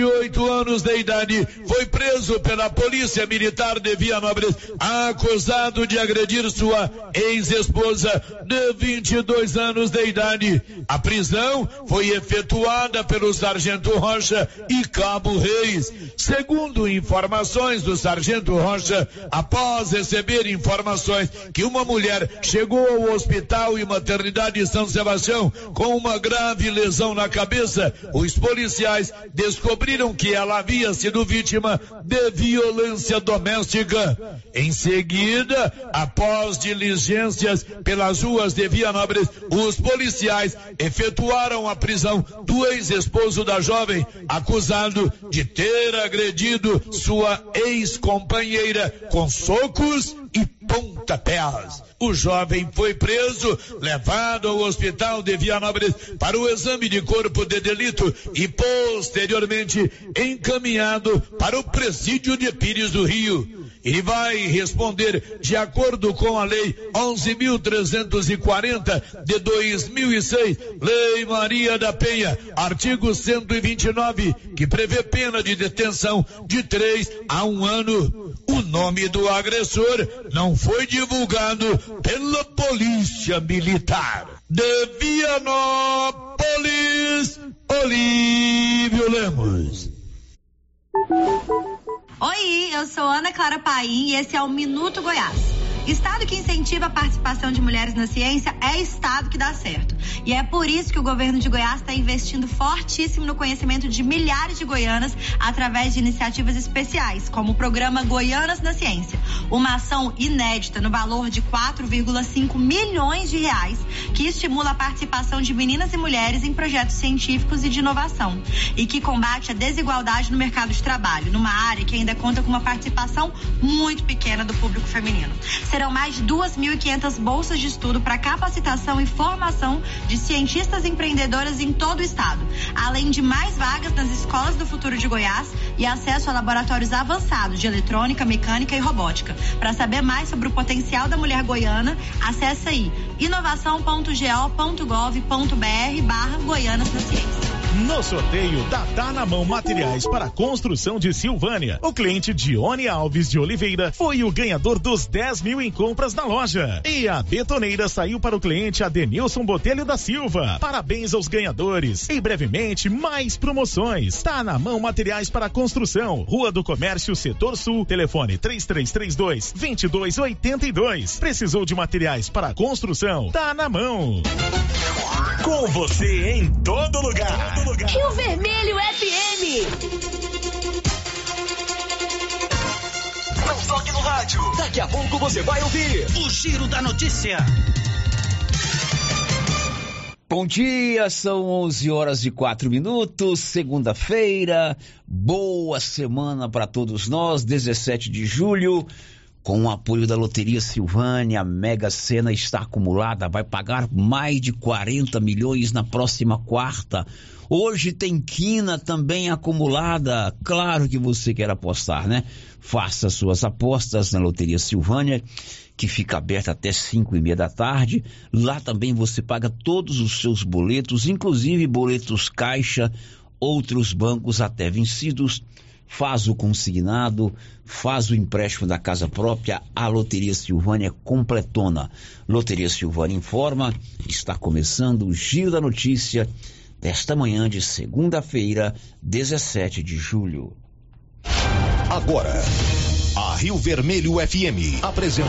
you oito anos de idade, foi preso pela Polícia Militar de Vianópolis, acusado de agredir sua ex-esposa de 22 anos de idade. A prisão foi efetuada pelo Sargento Rocha e Cabo Reis. Segundo informações do Sargento Rocha, após receber informações que uma mulher chegou ao hospital e maternidade de São Sebastião com uma grave lesão na cabeça, os policiais descobriram que ela havia sido vítima de violência doméstica. Em seguida, após diligências pelas ruas de Vianópolis, os policiais efetuaram a prisão do ex-esposo da jovem, acusado de ter agredido sua ex-companheira com socos e pontapés. O jovem foi preso, levado ao hospital de Vianópolis para o exame de corpo de delito e posteriormente encaminhado para o presídio de Pires do Rio. Ele vai responder de acordo com a lei 11.340 de 2006, Lei Maria da Penha, artigo 129, que prevê pena de detenção de três a um ano. O nome do agressor não foi divulgado pela Polícia Militar. De Vianópolis, Olívio Lemos. Oi, eu sou Ana Clara Paim e esse é o Minuto Goiás. Estado que incentiva a participação de mulheres na ciência é Estado que dá certo. E é por isso que o governo de Goiás está investindo fortíssimo no conhecimento de milhares de goianas através de iniciativas especiais, como o programa Goianas na Ciência, uma ação inédita no valor de 4,5 milhões de reais que estimula a participação de meninas e mulheres em projetos científicos e de inovação e que combate a desigualdade no mercado de trabalho, numa área que ainda conta com uma participação muito pequena do público feminino. Serão mais de 2.500 bolsas de estudo para capacitação e formação de cientistas empreendedoras em todo o estado, além de mais vagas nas escolas do futuro de Goiás e acesso a laboratórios avançados de eletrônica, mecânica e robótica. Para saber mais sobre o potencial da mulher goiana, acesse aí inovação.go.gov.br barra Goianas na Ciência. No sorteio da Tá na Mão Materiais para Construção de Silvânia, o cliente Dione Alves de Oliveira foi o ganhador dos 10 mil em compras na loja. E a betoneira saiu para o cliente Adenilson Botelho da Silva. Parabéns aos ganhadores. E brevemente, mais promoções. Tá na Mão Materiais para Construção, Rua do Comércio, Setor Sul, telefone 3332 2282. Precisou de materiais para construção? Tá na mão. Com você em todo lugar. Todo lugar. Rio Vermelho FM. Não toque no rádio. Daqui a pouco você vai ouvir o Giro da Notícia. Bom dia, são 11 horas e 4 minutos, segunda-feira. Boa semana para todos nós, 17 de julho. Com o apoio da Loteria Silvânia, a Mega Sena está acumulada, vai pagar mais de 40 milhões na próxima quarta. Hoje tem quina também acumulada. Claro que você quer apostar, né? Faça suas apostas na Loteria Silvânia, que fica aberta até 5 e meia da tarde. Lá também você paga todos os seus boletos, inclusive boletos caixa, outros bancos até vencidos faz o consignado, faz o empréstimo da casa própria, a Loteria Silvânia completona. Loteria Silvânia informa, está começando o Giro da Notícia desta manhã de segunda-feira, 17 de julho. Agora, a Rio Vermelho FM apresenta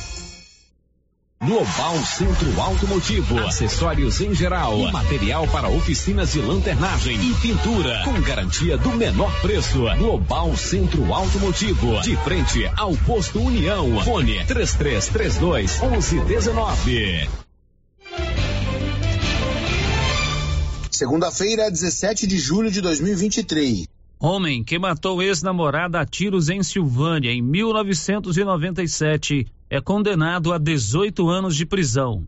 Global Centro Automotivo, acessórios em geral, e material para oficinas de lanternagem e pintura, com garantia do menor preço. Global Centro Automotivo, de frente ao posto União. Fone 3332 1119. Segunda-feira, 17 de julho de 2023. Homem que matou ex-namorada a tiros em Silvânia em 1997 é condenado a 18 anos de prisão.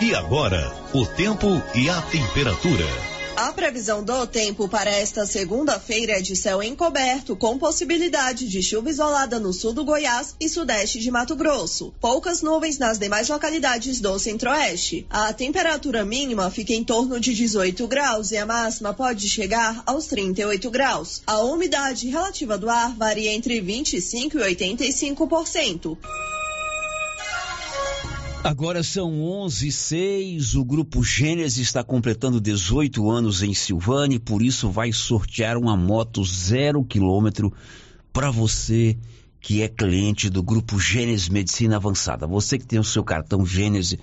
E agora, o tempo e a temperatura. A previsão do tempo para esta segunda-feira é de céu encoberto, com possibilidade de chuva isolada no sul do Goiás e sudeste de Mato Grosso. Poucas nuvens nas demais localidades do centro-oeste. A temperatura mínima fica em torno de 18 graus e a máxima pode chegar aos 38 graus. A umidade relativa do ar varia entre 25 e 85%. Agora são 11 e 06, o Grupo Gênesis está completando 18 anos em Silvânia por isso vai sortear uma moto zero quilômetro para você que é cliente do Grupo Gênesis Medicina Avançada. Você que tem o seu cartão Gênesis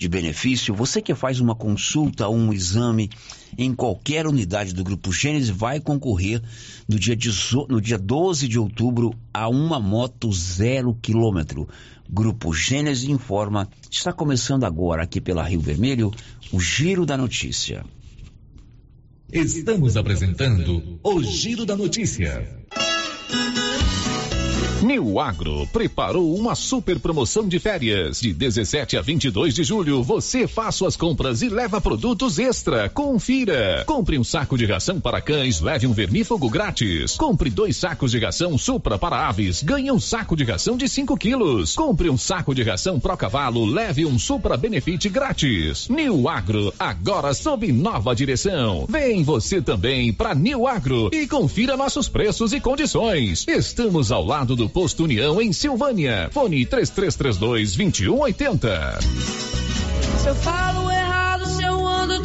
de benefício, você que faz uma consulta ou um exame em qualquer unidade do Grupo Gênesis vai concorrer no dia, no dia 12 de outubro a uma moto zero quilômetro. Grupo Gênesis informa, está começando agora aqui pela Rio Vermelho, o Giro da Notícia. Estamos apresentando o Giro da Notícia. New Agro preparou uma super promoção de férias. De 17 a 22 de julho, você faz suas compras e leva produtos extra. Confira. Compre um saco de ração para cães, leve um vermífugo grátis. Compre dois sacos de ração Supra para aves, ganhe um saco de ração de 5 quilos. Compre um saco de ração Pro Cavalo, leve um Supra Benefit grátis. New Agro, agora sob nova direção. Vem você também para New Agro e confira nossos preços e condições. Estamos ao lado do Posto União em Silvânia. Fone 3332 2180. Se eu falo ando.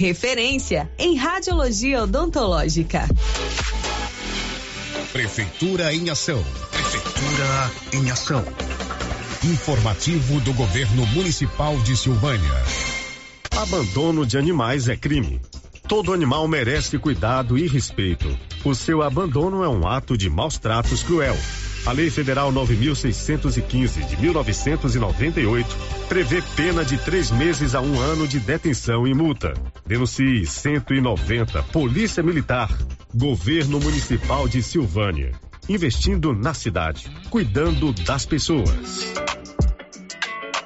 referência em radiologia odontológica. Prefeitura em ação. Prefeitura em ação. Informativo do Governo Municipal de Silvânia. Abandono de animais é crime. Todo animal merece cuidado e respeito. O seu abandono é um ato de maus tratos cruel. A Lei Federal 9.615 de 1998 prevê pena de três meses a um ano de detenção e multa. Denuncie 190 Polícia Militar, Governo Municipal de Silvânia. Investindo na cidade, cuidando das pessoas.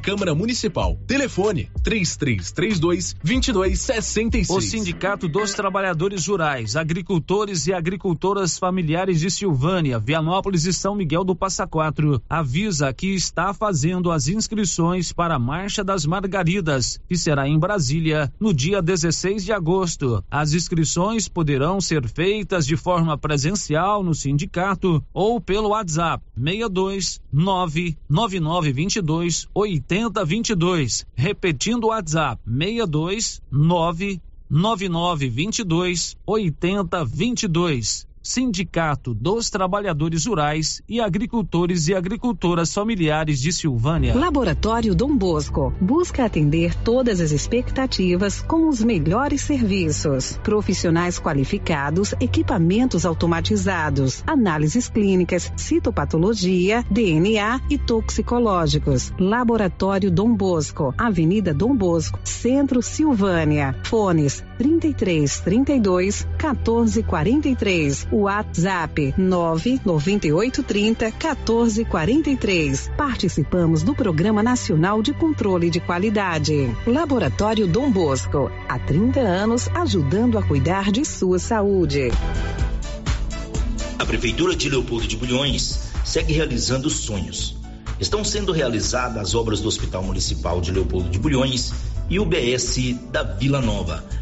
Câmara Municipal. Telefone 3332 2266. O Sindicato dos Trabalhadores Rurais, Agricultores e Agricultoras Familiares de Silvânia, Vianópolis e São Miguel do Passa Quatro avisa que está fazendo as inscrições para a Marcha das Margaridas, que será em Brasília no dia 16 de agosto. As inscrições poderão ser feitas de forma presencial no sindicato ou pelo WhatsApp 62 99922 80 8022. Repetindo o WhatsApp: 62 99922 8022. Sindicato dos Trabalhadores Rurais e Agricultores e Agricultoras Familiares de Silvânia. Laboratório Dom Bosco busca atender todas as expectativas com os melhores serviços. Profissionais qualificados, equipamentos automatizados, análises clínicas, citopatologia, DNA e toxicológicos. Laboratório Dom Bosco, Avenida Dom Bosco, Centro Silvânia. Fones 33 32 14 43 WhatsApp 99830 1443. Participamos do Programa Nacional de Controle de Qualidade. Laboratório Dom Bosco, há 30 anos ajudando a cuidar de sua saúde. A Prefeitura de Leopoldo de Bulhões segue realizando sonhos. Estão sendo realizadas as obras do Hospital Municipal de Leopoldo de Bulhões e o BS da Vila Nova.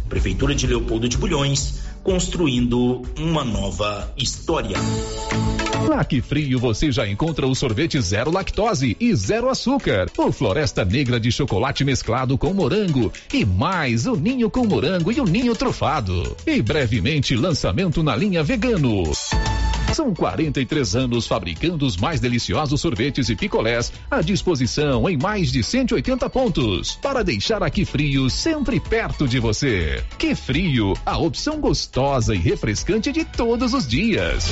Prefeitura de Leopoldo de Bulhões, construindo uma nova história. Que Frio você já encontra o sorvete zero lactose e zero açúcar, o Floresta Negra de chocolate mesclado com morango e mais o ninho com morango e o ninho trufado. E brevemente lançamento na linha vegano. São 43 anos fabricando os mais deliciosos sorvetes e picolés à disposição em mais de 180 pontos para deixar aqui frio sempre perto de você. Que frio, a opção gostosa e refrescante de todos os dias.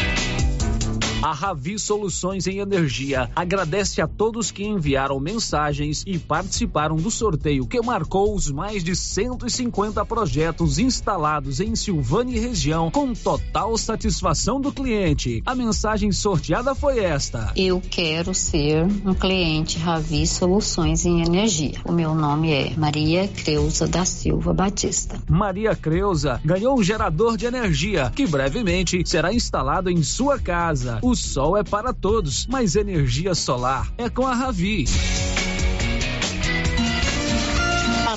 A Ravi Soluções em Energia agradece a todos que enviaram mensagens e participaram do sorteio que marcou os mais de 150 projetos instalados em Silvânia e região com total satisfação do cliente. A mensagem sorteada foi esta: Eu quero ser um cliente Ravi Soluções em Energia. O meu nome é Maria Creuza da Silva Batista. Maria Creuza ganhou um gerador de energia que brevemente será instalado em sua casa. O sol é para todos, mas energia solar é com a Ravi.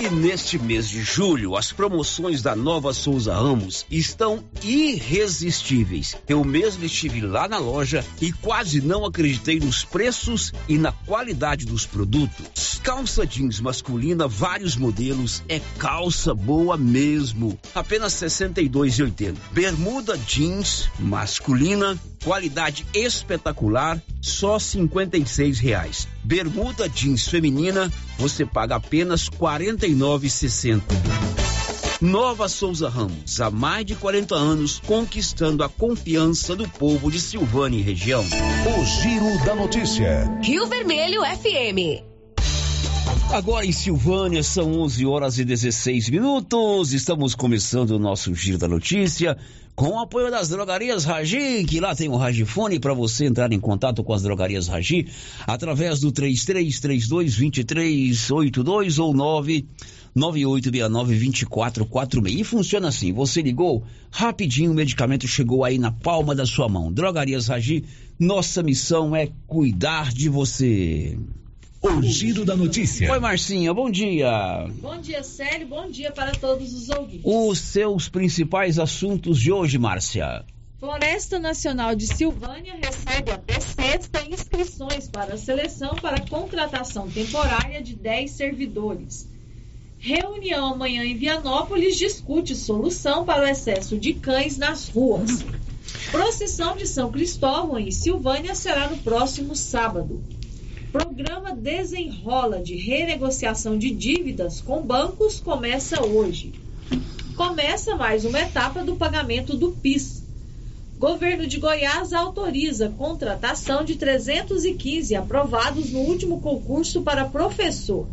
E neste mês de julho, as promoções da Nova Souza Ramos estão irresistíveis. Eu mesmo estive lá na loja e quase não acreditei nos preços e na qualidade dos produtos. Calça jeans masculina, vários modelos, é calça boa mesmo. Apenas R$ 62,80. Bermuda jeans masculina, qualidade espetacular, só 56 reais. Bermuda jeans feminina, você paga apenas R$ 49,60. Nova Souza Ramos, há mais de 40 anos, conquistando a confiança do povo de Silvânia e região. O Giro da Notícia. Rio Vermelho FM. Agora em Silvânia são 11 horas e 16 minutos. Estamos começando o nosso Giro da Notícia com o apoio das drogarias Ragi, que lá tem um Ragifone para você entrar em contato com as drogarias Ragi através do 3332 2382 ou 9 9869-2446. E funciona assim: você ligou, rapidinho o medicamento chegou aí na palma da sua mão. Drogarias Ragi, nossa missão é cuidar de você. O giro da notícia. Oi, Marcinha, bom dia. Bom dia, Célio, bom dia para todos os ouvintes. Os seus principais assuntos de hoje, Márcia. Floresta Nacional de Silvânia recebe até sexta inscrições para a seleção para contratação temporária de 10 servidores. Reunião amanhã em Vianópolis discute solução para o excesso de cães nas ruas. Procissão de São Cristóvão em Silvânia será no próximo sábado. Programa Desenrola de renegociação de dívidas com bancos começa hoje. Começa mais uma etapa do pagamento do PIS. Governo de Goiás autoriza contratação de 315 aprovados no último concurso para professor.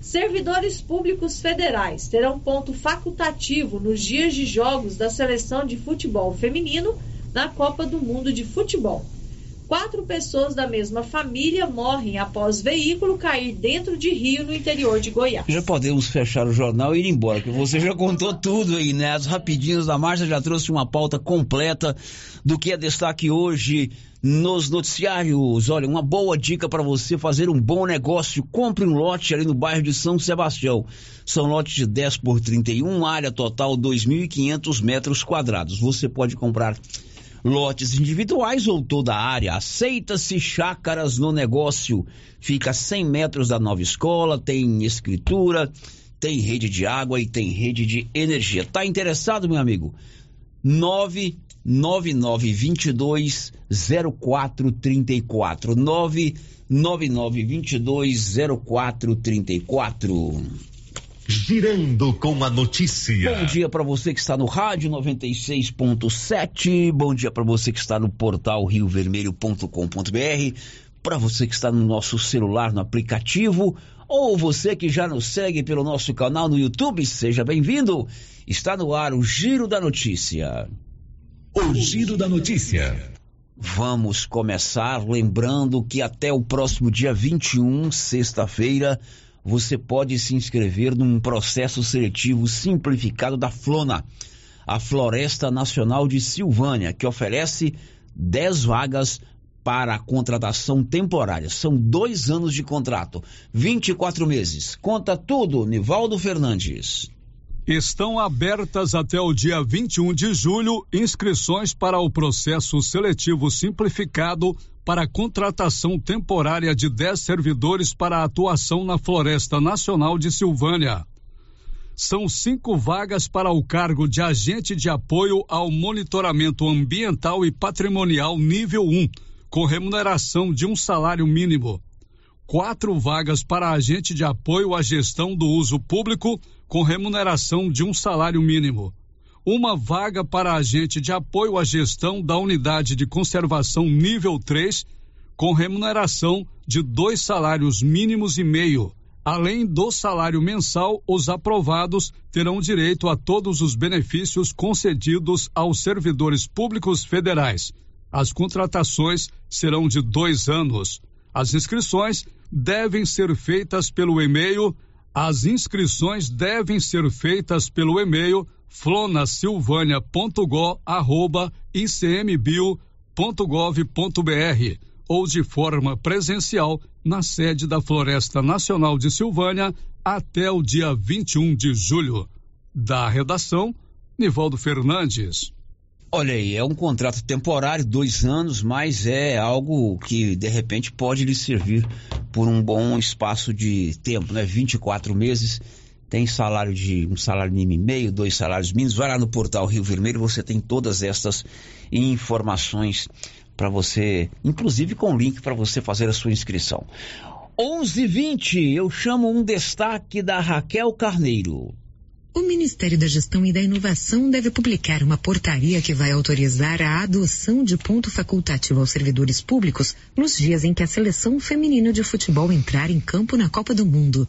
Servidores públicos federais terão ponto facultativo nos dias de jogos da seleção de futebol feminino na Copa do Mundo de Futebol. Quatro pessoas da mesma família morrem após veículo cair dentro de rio no interior de Goiás. Já podemos fechar o jornal e ir embora, que você já contou tudo aí, né? As rapidinhas da Márcia já trouxe uma pauta completa do que é destaque hoje nos noticiários. Olha, uma boa dica para você fazer um bom negócio. Compre um lote ali no bairro de São Sebastião. São lotes de 10 por 31, área total 2.500 metros quadrados. Você pode comprar lotes individuais ou toda a área. Aceita-se chácaras no negócio. Fica a 100 metros da nova escola, tem escritura, tem rede de água e tem rede de energia. Tá interessado, meu amigo? 99922 0434 99922 0434 Girando com a notícia. Bom dia para você que está no rádio 96.7. Bom dia para você que está no portal riovermelho.com.br. Para você que está no nosso celular, no aplicativo. Ou você que já nos segue pelo nosso canal no YouTube, seja bem-vindo. Está no ar o Giro da Notícia. O Giro da Notícia. Vamos começar lembrando que até o próximo dia 21, sexta-feira, você pode se inscrever num processo seletivo simplificado da Flona, a Floresta Nacional de Silvânia, que oferece 10 vagas para a contratação temporária. São dois anos de contrato, 24 meses. Conta tudo, Nivaldo Fernandes. Estão abertas até o dia 21 de julho inscrições para o processo seletivo simplificado para contratação temporária de 10 servidores para atuação na Floresta Nacional de Silvânia. São cinco vagas para o cargo de agente de apoio ao monitoramento ambiental e patrimonial nível 1, com remuneração de um salário mínimo. Quatro vagas para agente de apoio à gestão do uso público, com remuneração de um salário mínimo uma vaga para agente de apoio à gestão da unidade de conservação nível 3, com remuneração de dois salários mínimos e meio. Além do salário mensal, os aprovados terão direito a todos os benefícios concedidos aos servidores públicos federais. As contratações serão de dois anos. As inscrições devem ser feitas pelo e-mail. As inscrições devem ser feitas pelo e-mail flonasilvânia.go@icmbio.gov.br ou de forma presencial na sede da Floresta Nacional de Silvânia até o dia 21 de julho. Da redação, Nivaldo Fernandes. Olha aí, é um contrato temporário, dois anos, mas é algo que de repente pode lhe servir por um bom espaço de tempo, né? 24 meses, tem salário de um salário mínimo e meio, dois salários mínimos. Vai lá no portal Rio Vermelho, você tem todas estas informações para você, inclusive com link para você fazer a sua inscrição. 11:20, eu chamo um destaque da Raquel Carneiro. O Ministério da Gestão e da Inovação deve publicar uma portaria que vai autorizar a adoção de ponto facultativo aos servidores públicos nos dias em que a seleção feminina de futebol entrar em campo na Copa do Mundo.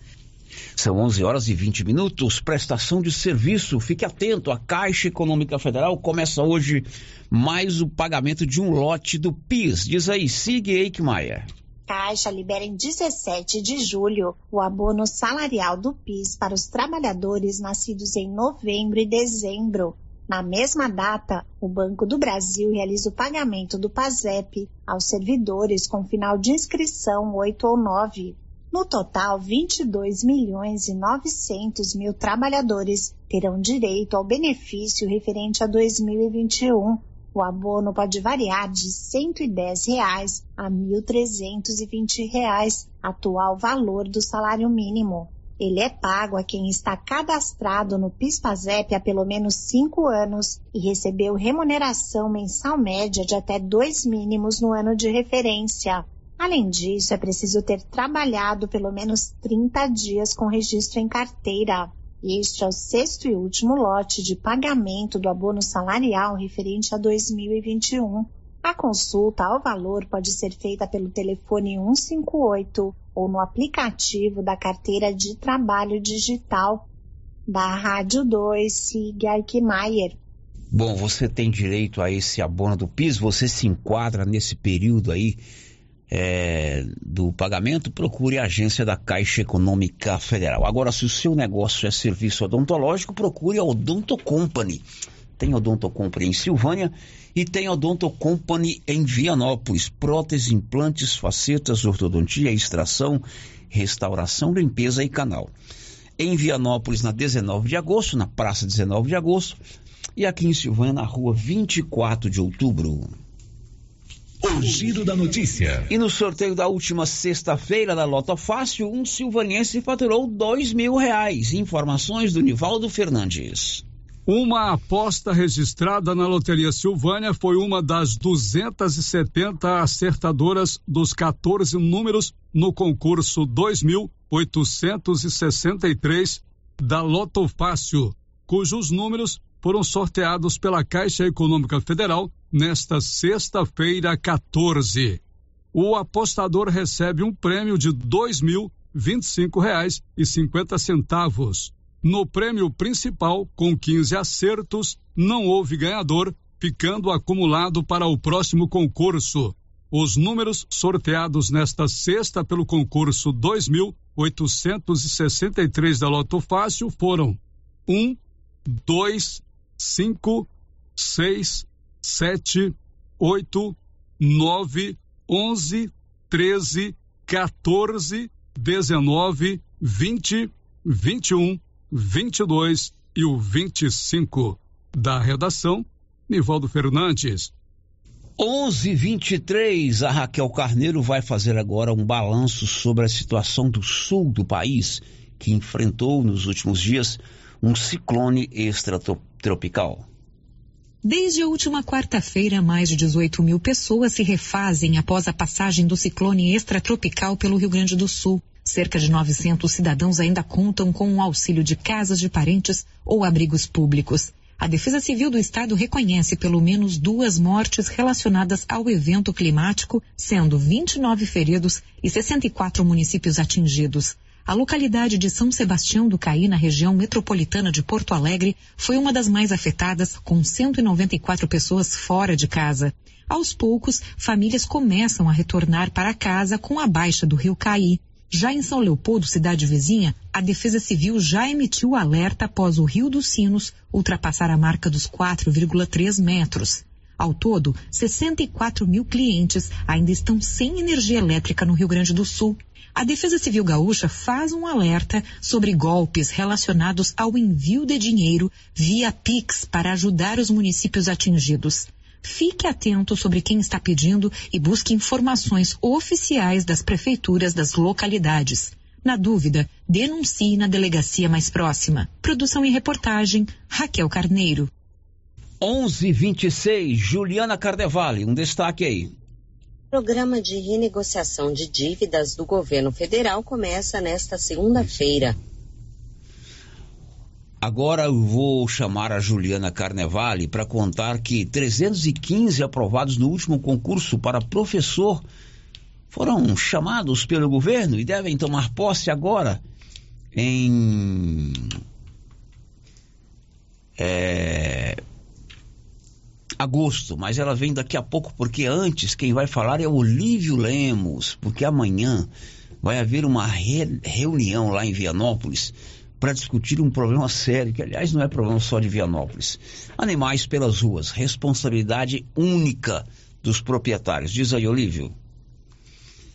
São 11 horas e 20 minutos. Prestação de serviço. Fique atento. A Caixa Econômica Federal começa hoje mais o pagamento de um lote do PIS. Diz aí, Sig Eichmeier. Caixa libera em 17 de julho o abono salarial do PIS para os trabalhadores nascidos em novembro e dezembro. Na mesma data, o Banco do Brasil realiza o pagamento do PASEP aos servidores com final de inscrição 8 ou 9. No total, 22 milhões e 900 mil trabalhadores terão direito ao benefício referente a 2021. O abono pode variar de 110 reais a 1.320 reais, atual valor do salário mínimo. Ele é pago a quem está cadastrado no PIS/PASEP há pelo menos cinco anos e recebeu remuneração mensal média de até dois mínimos no ano de referência. Além disso, é preciso ter trabalhado pelo menos 30 dias com registro em carteira. Este é o sexto e último lote de pagamento do abono salarial referente a 2021. A consulta ao valor pode ser feita pelo telefone 158 ou no aplicativo da carteira de trabalho digital da Rádio 2 Sig Arkmaier. Bom, você tem direito a esse abono do PIS, você se enquadra nesse período aí é, do pagamento, procure a agência da Caixa Econômica Federal. Agora, se o seu negócio é serviço odontológico, procure a Odonto Company. Tem Odonto Company em Silvânia e tem Odonto Company em Vianópolis. Prótese, implantes, facetas, ortodontia, extração, restauração, limpeza e canal. Em Vianópolis, na 19 de agosto, na Praça 19 de agosto, e aqui em Silvânia, na rua 24 de outubro. O giro da notícia. E no sorteio da última sexta-feira da Loto Fácil, um silvaniense faturou dois mil reais. Informações do Nivaldo Fernandes. Uma aposta registrada na Loteria Silvânia foi uma das 270 acertadoras dos 14 números no concurso 2863 da Loto Fácil, cujos números foram sorteados pela Caixa Econômica Federal nesta sexta-feira 14. O apostador recebe um prêmio de cinquenta centavos. No prêmio principal, com 15 acertos, não houve ganhador, ficando acumulado para o próximo concurso. Os números sorteados nesta sexta pelo concurso 2863 da Loto Fácil foram 1, 2, 5, 6, sete, oito, nove, onze, treze, 14, 19, 20, 21, 22 e o 25. Da redação, Nivaldo Fernandes. 11:23 a Raquel Carneiro vai fazer agora um balanço sobre a situação do sul do país, que enfrentou nos últimos dias um ciclone extratropical. Desde a última quarta-feira, mais de 18 mil pessoas se refazem após a passagem do ciclone extratropical pelo Rio Grande do Sul. Cerca de 900 cidadãos ainda contam com o auxílio de casas de parentes ou abrigos públicos. A Defesa Civil do Estado reconhece pelo menos duas mortes relacionadas ao evento climático, sendo 29 feridos e 64 municípios atingidos. A localidade de São Sebastião do Caí, na região metropolitana de Porto Alegre, foi uma das mais afetadas, com 194 pessoas fora de casa. Aos poucos, famílias começam a retornar para casa com a baixa do rio Caí. Já em São Leopoldo, cidade vizinha, a Defesa Civil já emitiu alerta após o Rio dos Sinos ultrapassar a marca dos 4,3 metros. Ao todo, 64 mil clientes ainda estão sem energia elétrica no Rio Grande do Sul. A Defesa Civil Gaúcha faz um alerta sobre golpes relacionados ao envio de dinheiro via Pix para ajudar os municípios atingidos. Fique atento sobre quem está pedindo e busque informações oficiais das prefeituras das localidades. Na dúvida, denuncie na delegacia mais próxima. Produção e reportagem, Raquel Carneiro. 11:26 Juliana Cardevale, um destaque aí. Programa de renegociação de dívidas do governo federal começa nesta segunda-feira. Agora eu vou chamar a Juliana Carnevale para contar que 315 aprovados no último concurso para professor foram chamados pelo governo e devem tomar posse agora em é, agosto, mas ela vem daqui a pouco, porque antes quem vai falar é o Olívio Lemos, porque amanhã vai haver uma re reunião lá em Vianópolis para discutir um problema sério, que aliás não é problema só de Vianópolis. Animais pelas ruas, responsabilidade única dos proprietários. Diz aí, Olívio.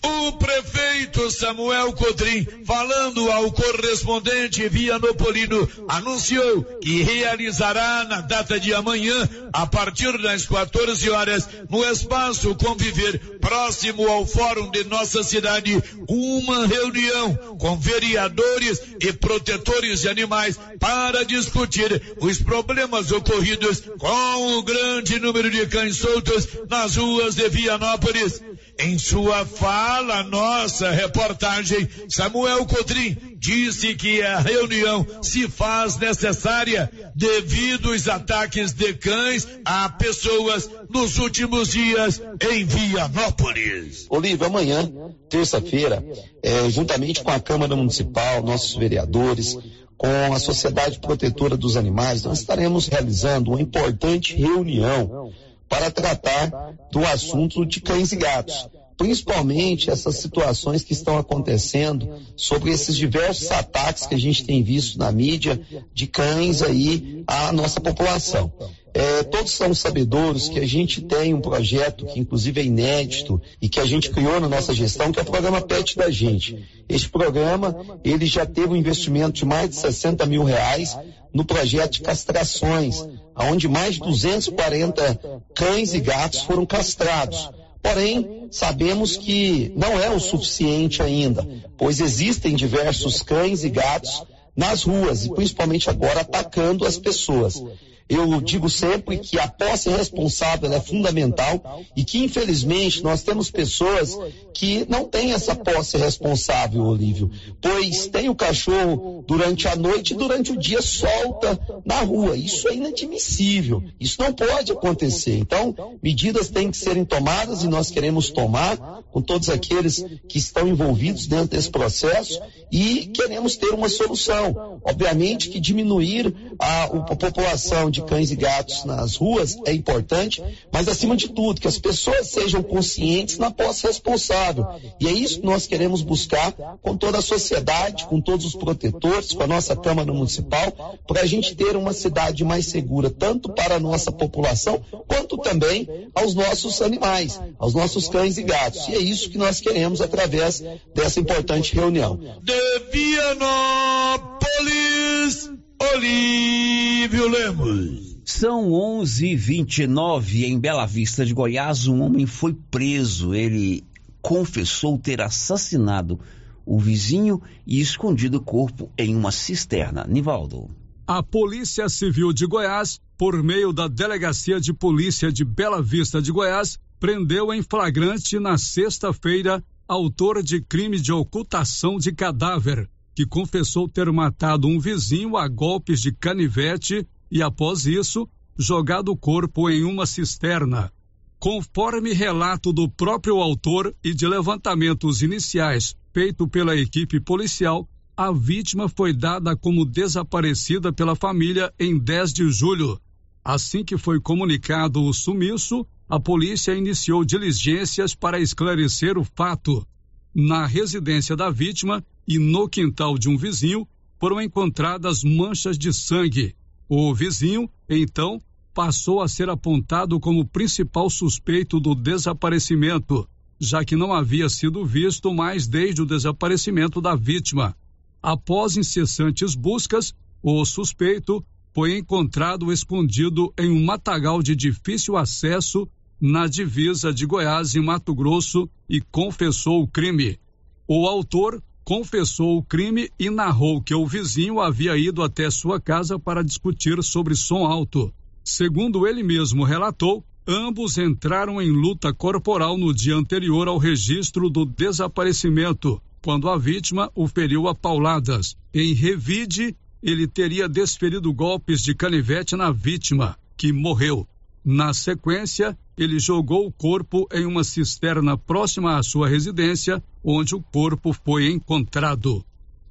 O prefeito Samuel Codrim, falando ao correspondente Vianopolino, anunciou que realizará na data de amanhã, a partir das 14 horas, no espaço Conviver, próximo ao fórum de nossa cidade, uma reunião com vereadores e protetores de animais para discutir os problemas ocorridos com o grande número de cães soltos nas ruas de Vianópolis. Em sua fala, nossa reportagem, Samuel Codrim disse que a reunião se faz necessária devido aos ataques de cães a pessoas nos últimos dias em Vianópolis. Olívio, amanhã, terça-feira, é, juntamente com a Câmara Municipal, nossos vereadores, com a Sociedade Protetora dos Animais, nós estaremos realizando uma importante reunião para tratar do assunto de cães e gatos. Principalmente essas situações que estão acontecendo sobre esses diversos ataques que a gente tem visto na mídia de cães aí à nossa população. É, todos são sabedores que a gente tem um projeto que inclusive é inédito e que a gente criou na nossa gestão, que é o programa PET da gente. Este programa, ele já teve um investimento de mais de 60 mil reais no projeto de castrações, onde mais de 240 cães e gatos foram castrados. Porém, sabemos que não é o suficiente ainda, pois existem diversos cães e gatos nas ruas e principalmente agora atacando as pessoas. Eu digo sempre que a posse responsável é fundamental e que, infelizmente, nós temos pessoas que não têm essa posse responsável, Olívio, pois tem o cachorro durante a noite e durante o dia solta na rua. Isso é inadmissível. Isso não pode acontecer. Então, medidas têm que serem tomadas e nós queremos tomar com todos aqueles que estão envolvidos dentro desse processo e queremos ter uma solução. Obviamente que diminuir a, a população de cães e gatos nas ruas é importante, mas acima de tudo, que as pessoas sejam conscientes na posse responsável. E é isso que nós queremos buscar com toda a sociedade, com todos os protetores, com a nossa Câmara Municipal, para a gente ter uma cidade mais segura, tanto para a nossa população, quanto também aos nossos animais, aos nossos cães e gatos. E é isso que nós queremos através dessa importante reunião. De Vianópolis, Olívio Lemos. São 11:29 em Bela Vista de Goiás. Um homem foi preso. Ele confessou ter assassinado o vizinho e escondido o corpo em uma cisterna. Nivaldo. A Polícia Civil de Goiás, por meio da Delegacia de Polícia de Bela Vista de Goiás, prendeu em flagrante na sexta-feira autor de crime de ocultação de cadáver, que confessou ter matado um vizinho a golpes de canivete e, após isso, jogado o corpo em uma cisterna. Conforme relato do próprio autor e de levantamentos iniciais feito pela equipe policial, a vítima foi dada como desaparecida pela família em 10 de julho. Assim que foi comunicado o sumiço, a polícia iniciou diligências para esclarecer o fato. Na residência da vítima e no quintal de um vizinho foram encontradas manchas de sangue. O vizinho, então, passou a ser apontado como principal suspeito do desaparecimento, já que não havia sido visto mais desde o desaparecimento da vítima. Após incessantes buscas, o suspeito foi encontrado escondido em um matagal de difícil acesso na divisa de Goiás e Mato Grosso e confessou o crime. O autor confessou o crime e narrou que o vizinho havia ido até sua casa para discutir sobre som alto. Segundo ele mesmo relatou, ambos entraram em luta corporal no dia anterior ao registro do desaparecimento, quando a vítima o feriu a pauladas. Em revide, ele teria desferido golpes de canivete na vítima, que morreu. Na sequência, ele jogou o corpo em uma cisterna próxima à sua residência, onde o corpo foi encontrado.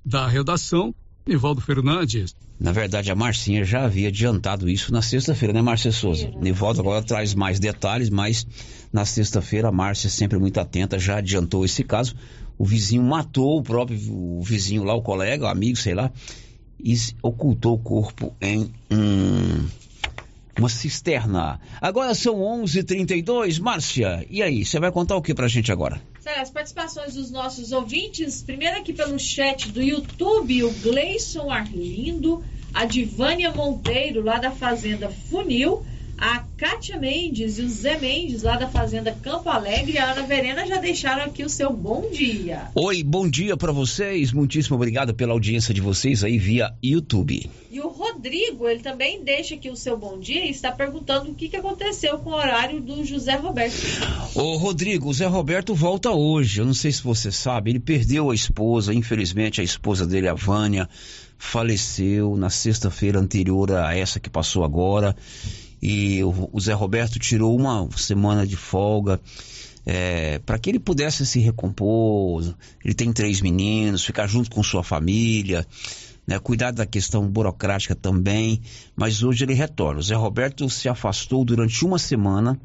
Da redação, Nivaldo Fernandes. Na verdade, a Marcinha já havia adiantado isso na sexta-feira, né, Márcia Souza? Nivaldo agora traz mais detalhes, mas na sexta-feira a Márcia, sempre muito atenta, já adiantou esse caso. O vizinho matou o próprio o vizinho lá, o colega, o amigo, sei lá, e ocultou o corpo em um uma cisterna. Agora são 11:32, Márcia. E aí, você vai contar o que pra gente agora? As participações dos nossos ouvintes, primeiro aqui pelo chat do YouTube, o Gleison Arlindo, a Divânia Monteiro, lá da Fazenda Funil, a Kátia Mendes e o Zé Mendes, lá da Fazenda Campo Alegre, e a Ana Verena já deixaram aqui o seu bom dia. Oi, bom dia para vocês. Muitíssimo obrigado pela audiência de vocês aí via YouTube. E o Rodrigo, ele também deixa aqui o seu bom dia e está perguntando o que, que aconteceu com o horário do José Roberto. Ô, Rodrigo, o Zé Roberto volta hoje. Eu não sei se você sabe, ele perdeu a esposa, infelizmente a esposa dele, a Vânia, faleceu na sexta-feira anterior a essa que passou agora e o, Zé Roberto tirou uma semana de folga é, para que ele pudesse se recompor. Ele tem três meninos, ficar junto com sua família, né, cuidar da questão burocrática também. Mas hoje ele retorna. O Zé Roberto se afastou durante uma semana.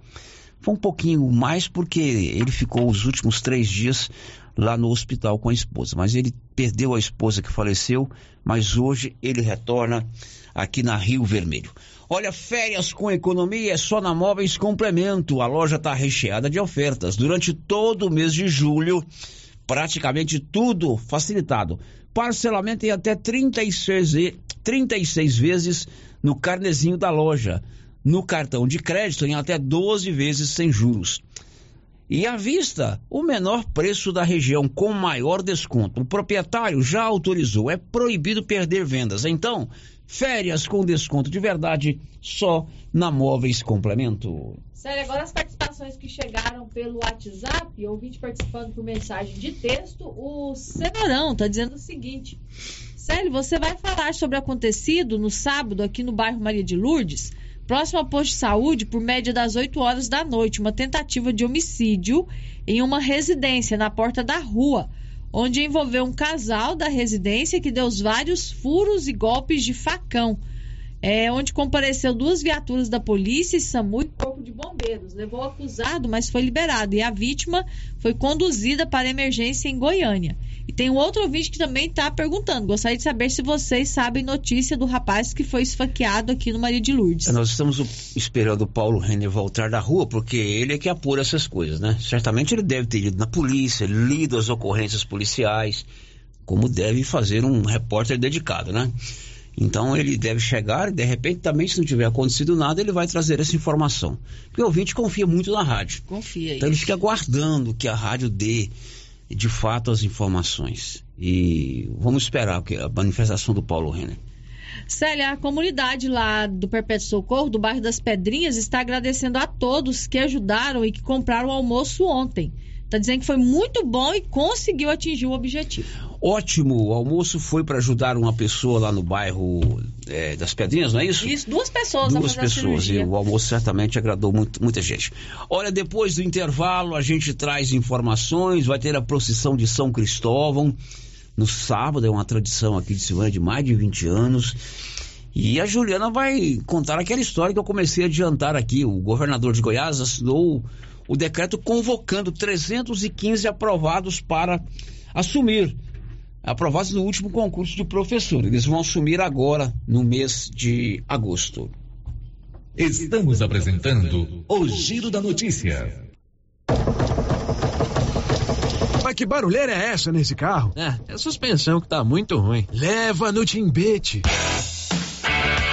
Foi um pouquinho mais porque ele ficou os últimos três dias lá no hospital com a esposa. Mas ele perdeu a esposa que faleceu, mas hoje ele retorna aqui na Rio Vermelho. Olha, férias com economia é só na Móveis Complemento. A loja está recheada de ofertas. Durante todo o mês de julho, praticamente tudo facilitado. Parcelamento em até 36, 36 vezes no carnezinho da loja. No cartão de crédito em até 12 vezes sem juros. E à vista, o menor preço da região com maior desconto. O proprietário já autorizou, é proibido perder vendas. Então, Férias com desconto de verdade só na Móveis Complemento. Sério, agora as participações que chegaram pelo WhatsApp, ouvinte participando por mensagem de texto, o Cenourão está dizendo o seguinte. Célio, você vai falar sobre o acontecido no sábado aqui no bairro Maria de Lourdes, próximo ao posto de saúde, por média das 8 horas da noite, uma tentativa de homicídio em uma residência na porta da rua onde envolveu um casal da residência que deu vários furos e golpes de facão. É, onde compareceu duas viaturas da polícia e SAMU e corpo de bombeiros. Levou o acusado, mas foi liberado. E a vítima foi conduzida para emergência em Goiânia. E tem um outro ouvinte que também está perguntando. Gostaria de saber se vocês sabem notícia do rapaz que foi esfaqueado aqui no Maria de Lourdes. Nós estamos esperando o Paulo Renner voltar da rua, porque ele é que apura essas coisas, né? Certamente ele deve ter ido na polícia, lido as ocorrências policiais, como deve fazer um repórter dedicado, né? Então ele deve chegar e de repente também, se não tiver acontecido nada, ele vai trazer essa informação. Porque o ouvinte confia muito na rádio. Confia. Então ele fica aguardando que a rádio dê de fato as informações. E vamos esperar a manifestação do Paulo Renner. Célia, a comunidade lá do Perpétuo Socorro, do bairro das Pedrinhas, está agradecendo a todos que ajudaram e que compraram o almoço ontem. Está dizendo que foi muito bom e conseguiu atingir o objetivo. Ótimo, o almoço foi para ajudar uma pessoa lá no bairro é, das Pedrinhas, não é isso? Isso, duas pessoas. Duas pessoas, e o almoço certamente agradou muito, muita gente. Olha, depois do intervalo a gente traz informações, vai ter a procissão de São Cristóvão no sábado, é uma tradição aqui de Silvânia de mais de 20 anos. E a Juliana vai contar aquela história que eu comecei a adiantar aqui. O governador de Goiás assinou o decreto convocando 315 aprovados para assumir, aprovados no último concurso de professor. Eles vão assumir agora, no mês de agosto. Estamos apresentando o Giro da Notícia. Mas que barulheira é essa nesse carro? Ah, é a suspensão que tá muito ruim. Leva no Timbete.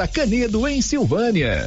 da Canedo, em Silvânia.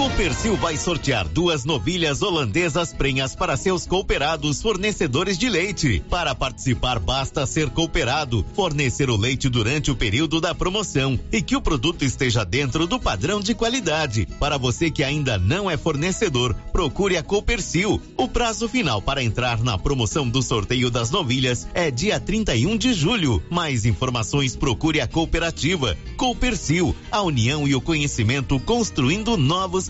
A Copercil vai sortear duas novilhas holandesas prenhas para seus cooperados fornecedores de leite. Para participar, basta ser cooperado, fornecer o leite durante o período da promoção e que o produto esteja dentro do padrão de qualidade. Para você que ainda não é fornecedor, procure a Copercil. O prazo final para entrar na promoção do sorteio das novilhas é dia 31 de julho. Mais informações, procure a cooperativa. Copercil, a união e o conhecimento construindo novos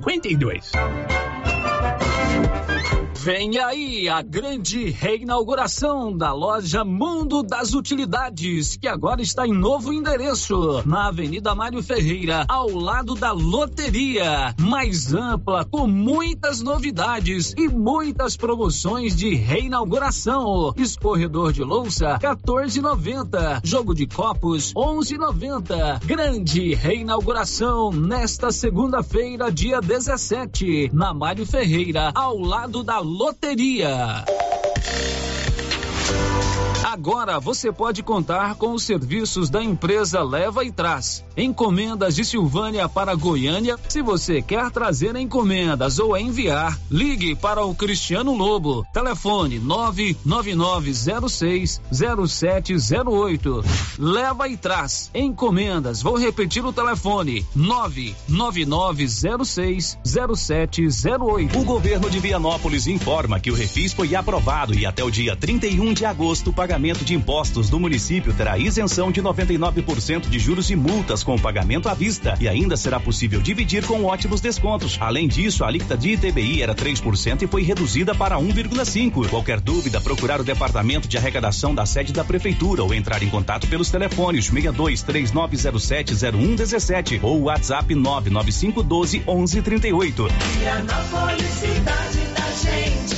0952. Vem aí a grande reinauguração da loja Mundo das Utilidades, que agora está em novo endereço, na Avenida Mário Ferreira, ao lado da loteria. Mais ampla, com muitas novidades e muitas promoções de reinauguração. Escorredor de louça, 14,90. Jogo de copos, 11,90. Grande reinauguração nesta segunda-feira, dia 17, na Mário Ferreira, ao lado da loteria loteria. Agora você pode contar com os serviços da empresa Leva e Traz. Encomendas de Silvânia para Goiânia. Se você quer trazer encomendas ou enviar, ligue para o Cristiano Lobo. Telefone 99906 0708. Leva e Traz. Encomendas. Vou repetir o telefone: 99906 0708. O governo de Vianópolis informa que o refis foi aprovado e até o dia 31 de agosto o pagamento de impostos do município terá isenção de 99% de juros e multas com pagamento à vista e ainda será possível dividir com ótimos descontos. Além disso, a alíquota de ITBI era 3% e foi reduzida para 1,5. Qualquer dúvida, procurar o departamento de arrecadação da sede da prefeitura ou entrar em contato pelos telefones 62 3907 0117 ou WhatsApp 995 12 1138. Vianópolis, cidade da gente.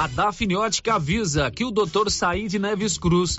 A Dafniótica avisa que o Dr. Said Neves Cruz,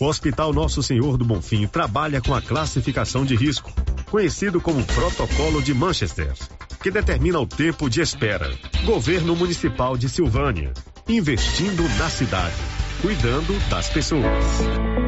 O Hospital Nosso Senhor do Bonfim trabalha com a classificação de risco, conhecido como Protocolo de Manchester, que determina o tempo de espera. Governo Municipal de Silvânia, investindo na cidade, cuidando das pessoas.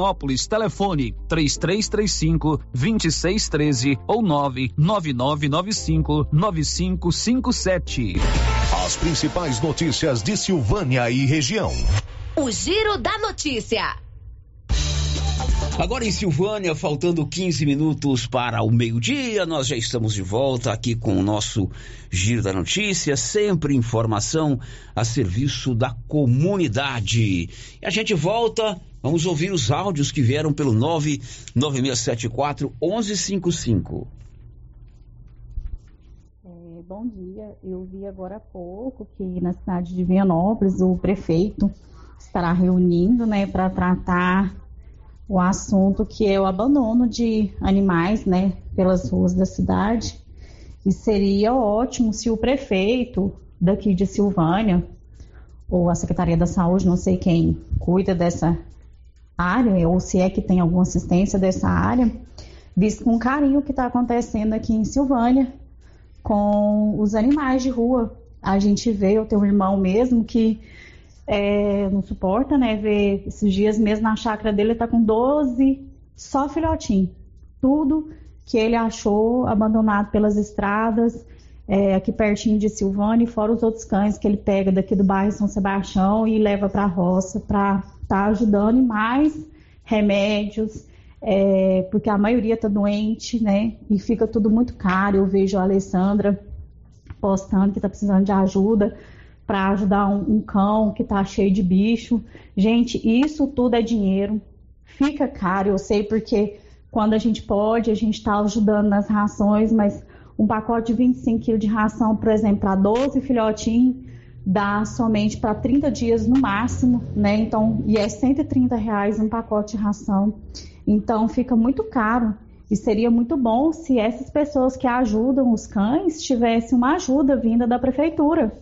Vianópolis. Telefone 3335 2613 ou 99995 9557. As principais notícias de Silvânia e região. O Giro da Notícia. Agora em Silvânia, faltando 15 minutos para o meio-dia, nós já estamos de volta aqui com o nosso Giro da Notícia, sempre informação a serviço da comunidade. E a gente volta, vamos ouvir os áudios que vieram pelo 99674 1155. É, bom dia, eu vi agora há pouco que na cidade de Vianópolis o prefeito estará reunindo, né, para tratar o assunto que é o abandono de animais, né, pelas ruas da cidade. E seria ótimo se o prefeito daqui de Silvânia ou a Secretaria da Saúde, não sei quem cuida dessa área ou se é que tem alguma assistência dessa área, visto com carinho o que está acontecendo aqui em Silvânia com os animais de rua. A gente vê, eu tenho um irmão mesmo que é, não suporta, né? Ver esses dias mesmo na chácara dele, ele tá com 12 só filhotinho. Tudo que ele achou abandonado pelas estradas, é, aqui pertinho de Silvânia, e fora os outros cães que ele pega daqui do bairro São Sebastião e leva para a roça para estar tá ajudando e mais remédios, é, porque a maioria está doente, né? E fica tudo muito caro. Eu vejo a Alessandra postando que está precisando de ajuda para ajudar um, um, cão que está cheio de bicho. Gente, isso tudo é dinheiro. Fica caro, eu sei, porque quando a gente pode, a gente está ajudando nas rações, mas um pacote de 25 quilos de ração, por exemplo, para 12 filhotinhos, dá somente para 30 dias no máximo, né? Então, e é 130 reais um pacote de ração. Então, fica muito caro. E seria muito bom se essas pessoas que ajudam os cães tivessem uma ajuda vinda da prefeitura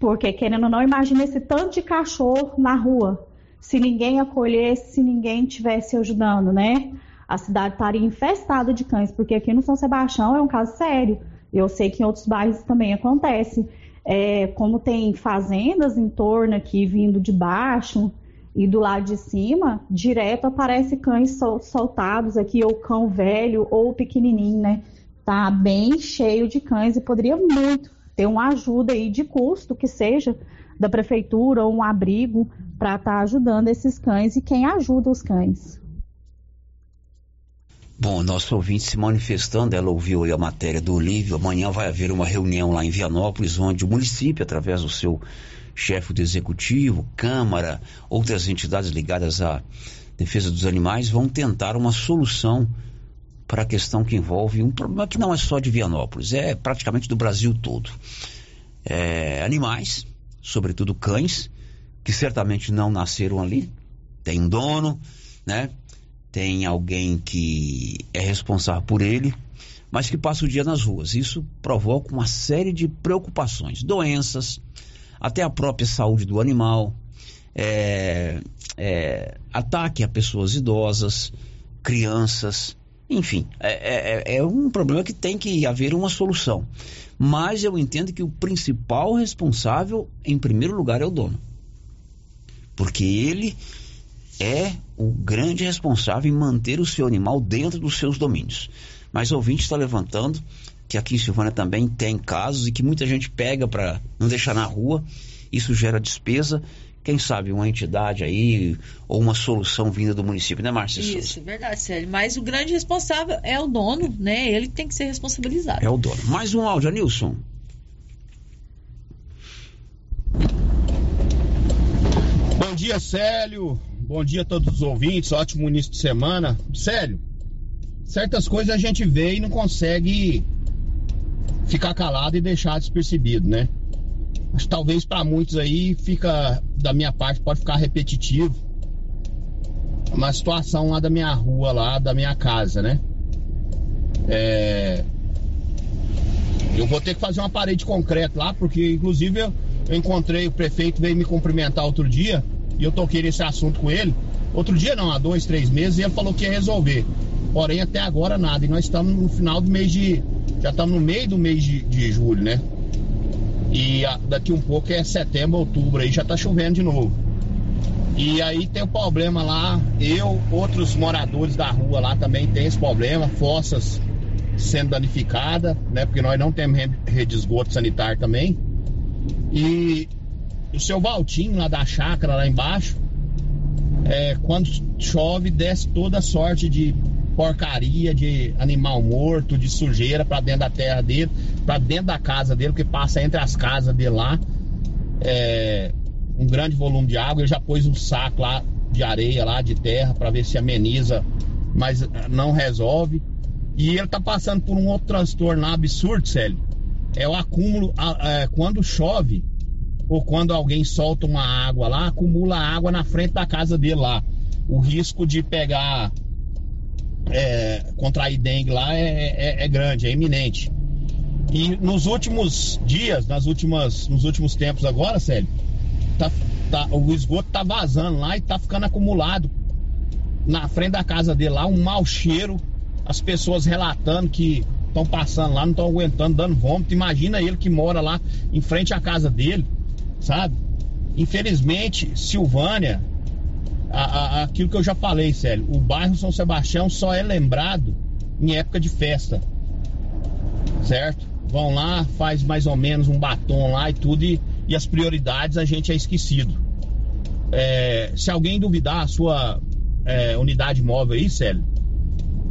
porque, querendo ou não, imagina esse tanto de cachorro na rua. Se ninguém acolhesse, se ninguém tivesse ajudando, né? A cidade estaria infestada de cães, porque aqui no São Sebastião é um caso sério. Eu sei que em outros bairros também acontece. É, como tem fazendas em torno aqui, vindo de baixo e do lado de cima, direto aparece cães sol, soltados aqui, ou cão velho, ou pequenininho, né? Tá bem cheio de cães e poderia muito ter uma ajuda aí de custo que seja da prefeitura ou um abrigo para estar tá ajudando esses cães e quem ajuda os cães. Bom, nosso ouvinte se manifestando, ela ouviu a matéria do Olívio. Amanhã vai haver uma reunião lá em Vianópolis, onde o município, através do seu chefe do executivo, Câmara, outras entidades ligadas à defesa dos animais, vão tentar uma solução para a questão que envolve um problema que não é só de Vianópolis, é praticamente do Brasil todo. É, animais, sobretudo cães, que certamente não nasceram ali, tem um dono, né? Tem alguém que é responsável por ele, mas que passa o dia nas ruas. Isso provoca uma série de preocupações, doenças, até a própria saúde do animal, é, é, ataque a pessoas idosas, crianças. Enfim, é, é, é, é um problema que tem que haver uma solução. Mas eu entendo que o principal responsável, em primeiro lugar, é o dono. Porque ele é o grande responsável em manter o seu animal dentro dos seus domínios. Mas o ouvinte está levantando que aqui em Silvânia também tem casos e que muita gente pega para não deixar na rua. Isso gera despesa quem sabe uma entidade aí ou uma solução vinda do município, né, Márcia? Isso, Souza? verdade, Célio. Mas o grande responsável é o dono, né? Ele tem que ser responsabilizado. É o dono. Mais um áudio, Nilson. Bom dia, Célio. Bom dia a todos os ouvintes. Ótimo início de semana. Célio, certas coisas a gente vê e não consegue ficar calado e deixar despercebido, né? Mas talvez para muitos aí fica, da minha parte, pode ficar repetitivo. uma situação lá da minha rua, lá da minha casa, né? É, eu vou ter que fazer uma parede de concreto lá, porque inclusive eu, eu encontrei o prefeito, veio me cumprimentar outro dia, e eu toquei nesse assunto com ele. Outro dia não, há dois, três meses, e ele falou que ia resolver. Porém, até agora nada. E nós estamos no final do mês de. Já estamos no meio do mês de, de julho, né? E a, daqui um pouco é setembro, outubro, aí já tá chovendo de novo. E aí tem o problema lá, eu, outros moradores da rua lá também tem esse problema, fossas sendo danificadas, né? Porque nós não temos rede de esgoto sanitário também. E o seu Valtinho lá da chácara lá embaixo, é, quando chove, desce toda sorte de porcaria, de animal morto, de sujeira para dentro da terra dele, para dentro da casa dele, que passa entre as casas dele lá. É, um grande volume de água. Ele já pôs um saco lá de areia, lá de terra, para ver se ameniza, mas não resolve. E ele tá passando por um outro transtorno absurdo, Célio. É o acúmulo, é, quando chove, ou quando alguém solta uma água lá, acumula água na frente da casa dele lá. O risco de pegar, é, contrair dengue lá é, é, é grande, é iminente. E nos últimos dias, nas últimas, nos últimos tempos agora, Célio, tá, tá, o esgoto tá vazando lá e tá ficando acumulado na frente da casa dele lá, um mau cheiro, as pessoas relatando que estão passando lá, não estão aguentando, dando vômito. Imagina ele que mora lá em frente à casa dele, sabe? Infelizmente, Silvânia, a, a, aquilo que eu já falei, sério, o bairro São Sebastião só é lembrado em época de festa, certo? Vão lá, faz mais ou menos um batom lá e tudo, e e as prioridades a gente é esquecido. É, se alguém duvidar a sua é, unidade móvel aí, Célio,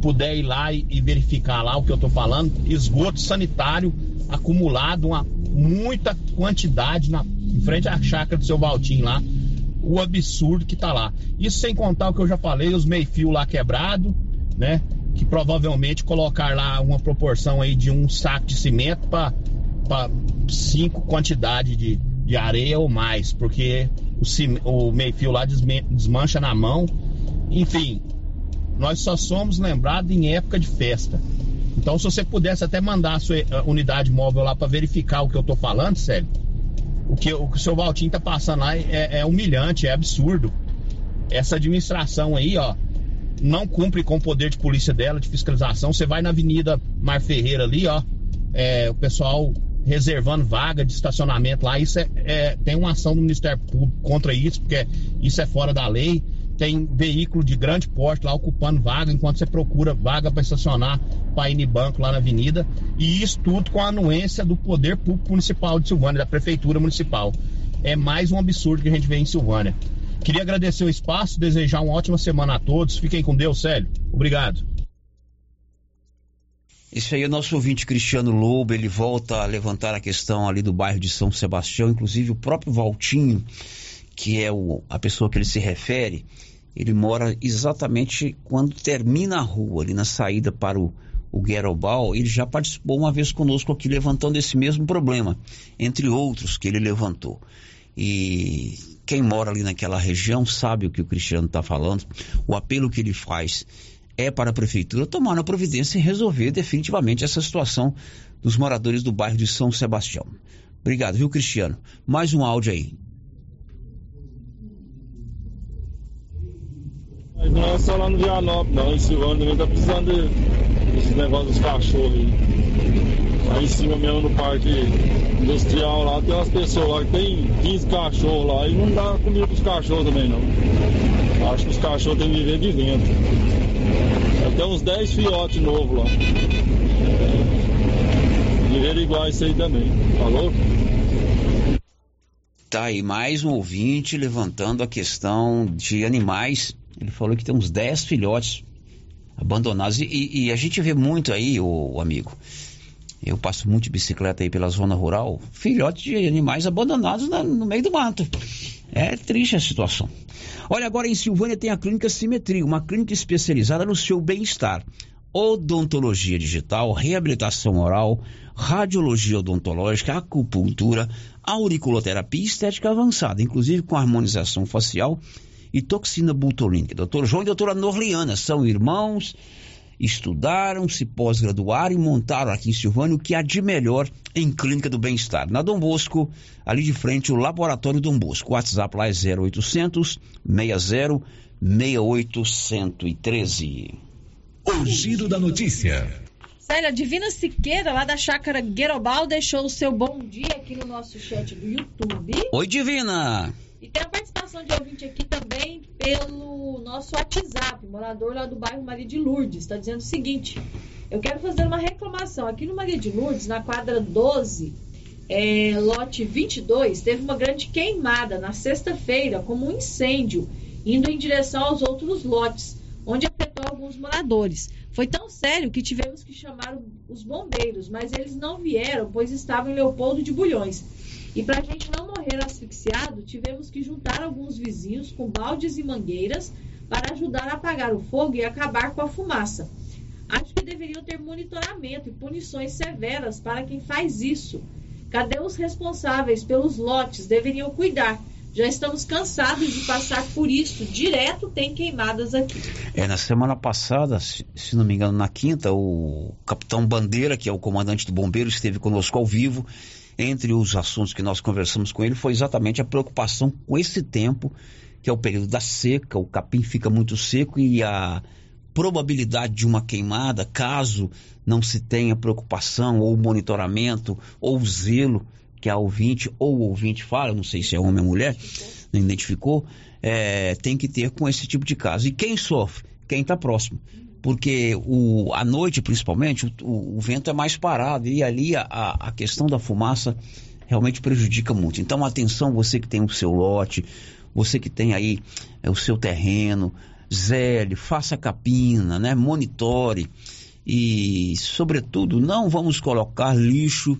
puder ir lá e, e, verificar lá o que eu tô falando, esgoto sanitário acumulado, uma muita quantidade na, em frente à chácara do seu Valtinho lá, o absurdo que tá lá. Isso sem contar o que eu já falei, os meio-fio lá quebrado, né? Que provavelmente colocar lá uma proporção aí de um saco de cimento para cinco quantidades de, de areia ou mais, porque o, o meio-fio lá desmancha na mão. Enfim, nós só somos lembrados em época de festa. Então, se você pudesse até mandar a sua eh, unidade móvel lá para verificar o que eu tô falando, sério, o que o, que o seu Valtinho tá passando lá é, é humilhante, é absurdo. Essa administração aí, ó, não cumpre com o poder de polícia dela, de fiscalização. Você vai na Avenida Mar Ferreira ali, ó, é, o pessoal reservando vaga de estacionamento lá. Isso é, é, tem uma ação do Ministério Público contra isso, porque isso é fora da lei. Tem veículo de grande porte lá ocupando vaga enquanto você procura vaga para estacionar para ir banco lá na avenida. E isso tudo com a anuência do Poder Público Municipal de Silvânia, da Prefeitura Municipal. É mais um absurdo que a gente vê em Silvânia. Queria agradecer o espaço, desejar uma ótima semana a todos. Fiquem com Deus, Célio. Obrigado. Esse aí é o nosso ouvinte Cristiano Lobo, ele volta a levantar a questão ali do bairro de São Sebastião, inclusive o próprio Valtinho, que é o, a pessoa que ele se refere, ele mora exatamente quando termina a rua, ali na saída para o, o Guerobal, ele já participou uma vez conosco aqui levantando esse mesmo problema, entre outros que ele levantou. E quem mora ali naquela região sabe o que o Cristiano está falando, o apelo que ele faz é para a prefeitura tomar uma providência e resolver definitivamente essa situação dos moradores do bairro de São Sebastião. Obrigado, viu, Cristiano? Mais um áudio aí. Mas não é só lá no Vianópolis, não. Em Silvânia também tá precisando desses negócios dos cachorros aí. Aí em cima mesmo no parque industrial lá, tem umas pessoas lá que tem 15 cachorros lá e não dá comida pros cachorros também não. Acho que os cachorros têm que viver de vento. Até uns 10 fiotes novos lá. Viver igual isso aí também. Falou? Tá aí mais um ouvinte levantando a questão de animais. Ele falou que tem uns 10 filhotes abandonados. E, e a gente vê muito aí, o, amigo. Eu passo muito de bicicleta aí pela zona rural. Filhotes de animais abandonados na, no meio do mato. É triste a situação. Olha, agora em Silvânia tem a Clínica Simetria, uma clínica especializada no seu bem-estar. Odontologia digital, reabilitação oral, radiologia odontológica, acupuntura, auriculoterapia estética avançada, inclusive com harmonização facial e toxina butolínica. Doutor João e doutora Norliana são irmãos, estudaram, se pós-graduaram e montaram aqui em Silvânia o que há de melhor em clínica do bem-estar. Na Dom Bosco, ali de frente, o Laboratório Dom Bosco. O WhatsApp lá é 0800 60 6813. O giro da notícia. Célia Divina Siqueira, lá da chácara Guerobal, deixou o seu bom dia aqui no nosso chat do YouTube. Oi, Divina! E tem a participação de ouvinte aqui também pelo nosso WhatsApp, morador lá do bairro Maria de Lourdes. Está dizendo o seguinte: eu quero fazer uma reclamação. Aqui no Maria de Lourdes, na quadra 12, é, lote 22, teve uma grande queimada na sexta-feira, como um incêndio, indo em direção aos outros lotes, onde afetou alguns moradores. Foi tão sério que tivemos que chamar os bombeiros, mas eles não vieram, pois estavam em Leopoldo de Bulhões. E para a gente não morrer asfixiado, tivemos que juntar alguns vizinhos com baldes e mangueiras para ajudar a apagar o fogo e acabar com a fumaça. Acho que deveriam ter monitoramento e punições severas para quem faz isso. Cadê os responsáveis pelos lotes? Deveriam cuidar. Já estamos cansados de passar por isso. Direto tem queimadas aqui. É, na semana passada, se, se não me engano, na quinta, o capitão Bandeira, que é o comandante do bombeiro, esteve conosco ao vivo entre os assuntos que nós conversamos com ele foi exatamente a preocupação com esse tempo, que é o período da seca, o capim fica muito seco e a probabilidade de uma queimada, caso não se tenha preocupação ou monitoramento ou zelo que a ouvinte ou ouvinte fala, não sei se é homem ou mulher, não identificou, é, tem que ter com esse tipo de caso. E quem sofre? Quem está próximo porque o, à noite, principalmente, o, o, o, vento é mais parado e ali a, a questão da fumaça realmente prejudica muito. Então, atenção, você que tem o seu lote, você que tem aí é, o seu terreno, zele, faça capina, né? monitore e, sobretudo, não vamos colocar lixo,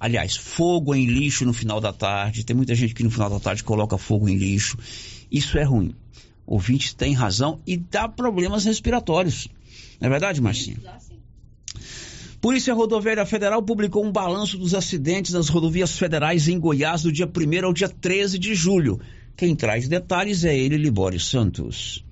aliás, fogo em lixo no final da tarde. Tem muita gente que no final da tarde coloca fogo em lixo. Isso é ruim ouvintes têm razão e dá problemas respiratórios. Não é verdade, Marcinho? Polícia Rodoviária Federal publicou um balanço dos acidentes nas rodovias federais em Goiás do dia 1 ao dia 13 de julho. Quem traz detalhes é ele, Libório Santos.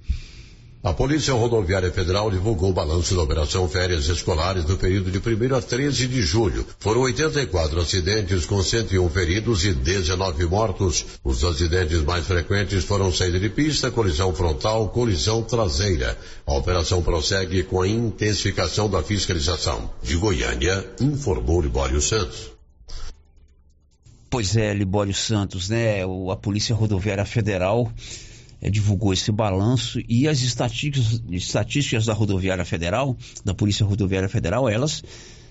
A Polícia Rodoviária Federal divulgou o balanço da Operação Férias Escolares no período de 1 a 13 de julho. Foram 84 acidentes com 101 feridos e 19 mortos. Os acidentes mais frequentes foram saída de pista, colisão frontal, colisão traseira. A operação prossegue com a intensificação da fiscalização. De Goiânia, informou Libório Santos. Pois é, Libório Santos, né? A Polícia Rodoviária Federal é, divulgou esse balanço e as estatísticas, estatísticas da rodoviária federal, da Polícia Rodoviária Federal, elas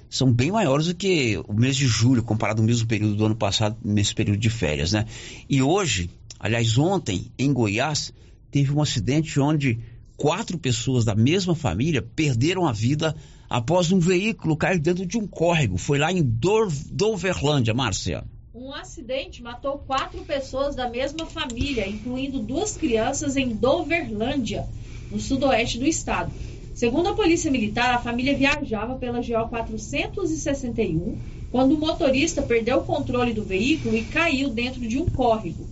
são bem maiores do que o mês de julho, comparado ao mesmo período do ano passado, nesse período de férias, né? E hoje, aliás, ontem, em Goiás, teve um acidente onde quatro pessoas da mesma família perderam a vida após um veículo cair dentro de um córrego. Foi lá em Doverlândia, Márcia. Um acidente matou quatro pessoas da mesma família, incluindo duas crianças em Doverlândia, no sudoeste do estado. Segundo a Polícia Militar, a família viajava pela GO 461 quando o motorista perdeu o controle do veículo e caiu dentro de um córrego.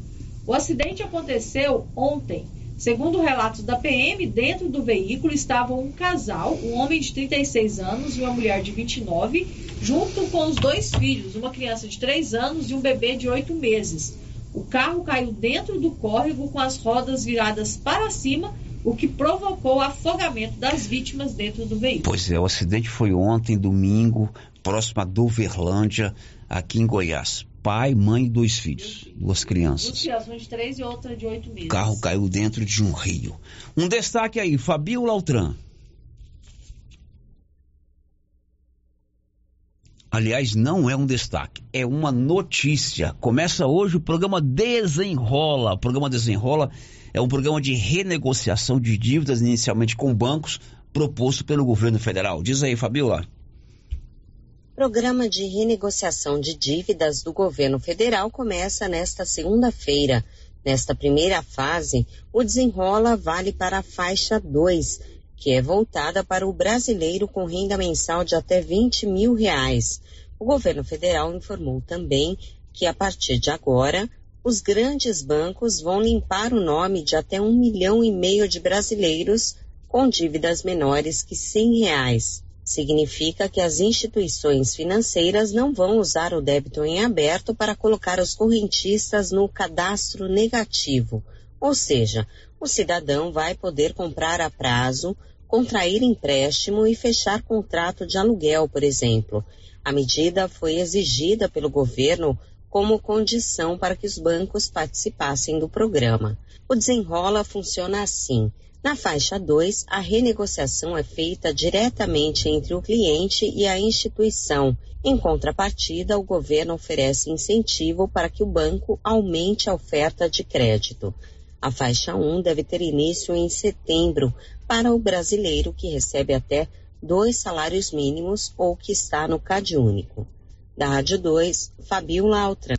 O acidente aconteceu ontem, Segundo relatos da PM, dentro do veículo estavam um casal, um homem de 36 anos e uma mulher de 29, junto com os dois filhos, uma criança de 3 anos e um bebê de 8 meses. O carro caiu dentro do córrego com as rodas viradas para cima, o que provocou o afogamento das vítimas dentro do veículo. Pois é, o acidente foi ontem, domingo, próximo a Doverlândia, aqui em Goiás pai, mãe e dois filhos, duas crianças. Duas crianças, uma de três e outra de oito meses. O carro caiu dentro de um rio. Um destaque aí, Fabio Lautran. Aliás, não é um destaque, é uma notícia. Começa hoje o programa Desenrola. O programa Desenrola é um programa de renegociação de dívidas, inicialmente com bancos, proposto pelo governo federal. Diz aí, Fabiola. Programa de renegociação de dívidas do governo federal começa nesta segunda-feira. Nesta primeira fase, o desenrola vale para a faixa 2, que é voltada para o brasileiro com renda mensal de até 20 mil reais. O governo federal informou também que, a partir de agora, os grandes bancos vão limpar o nome de até um milhão e meio de brasileiros com dívidas menores que 100 reais. Significa que as instituições financeiras não vão usar o débito em aberto para colocar os correntistas no cadastro negativo, ou seja, o cidadão vai poder comprar a prazo, contrair empréstimo e fechar contrato de aluguel, por exemplo. A medida foi exigida pelo governo como condição para que os bancos participassem do programa. O desenrola funciona assim. Na faixa 2, a renegociação é feita diretamente entre o cliente e a instituição. Em contrapartida, o governo oferece incentivo para que o banco aumente a oferta de crédito. A faixa 1 um deve ter início em setembro para o brasileiro que recebe até dois salários mínimos ou que está no CAD único. Da Rádio 2, Fabiola Altran.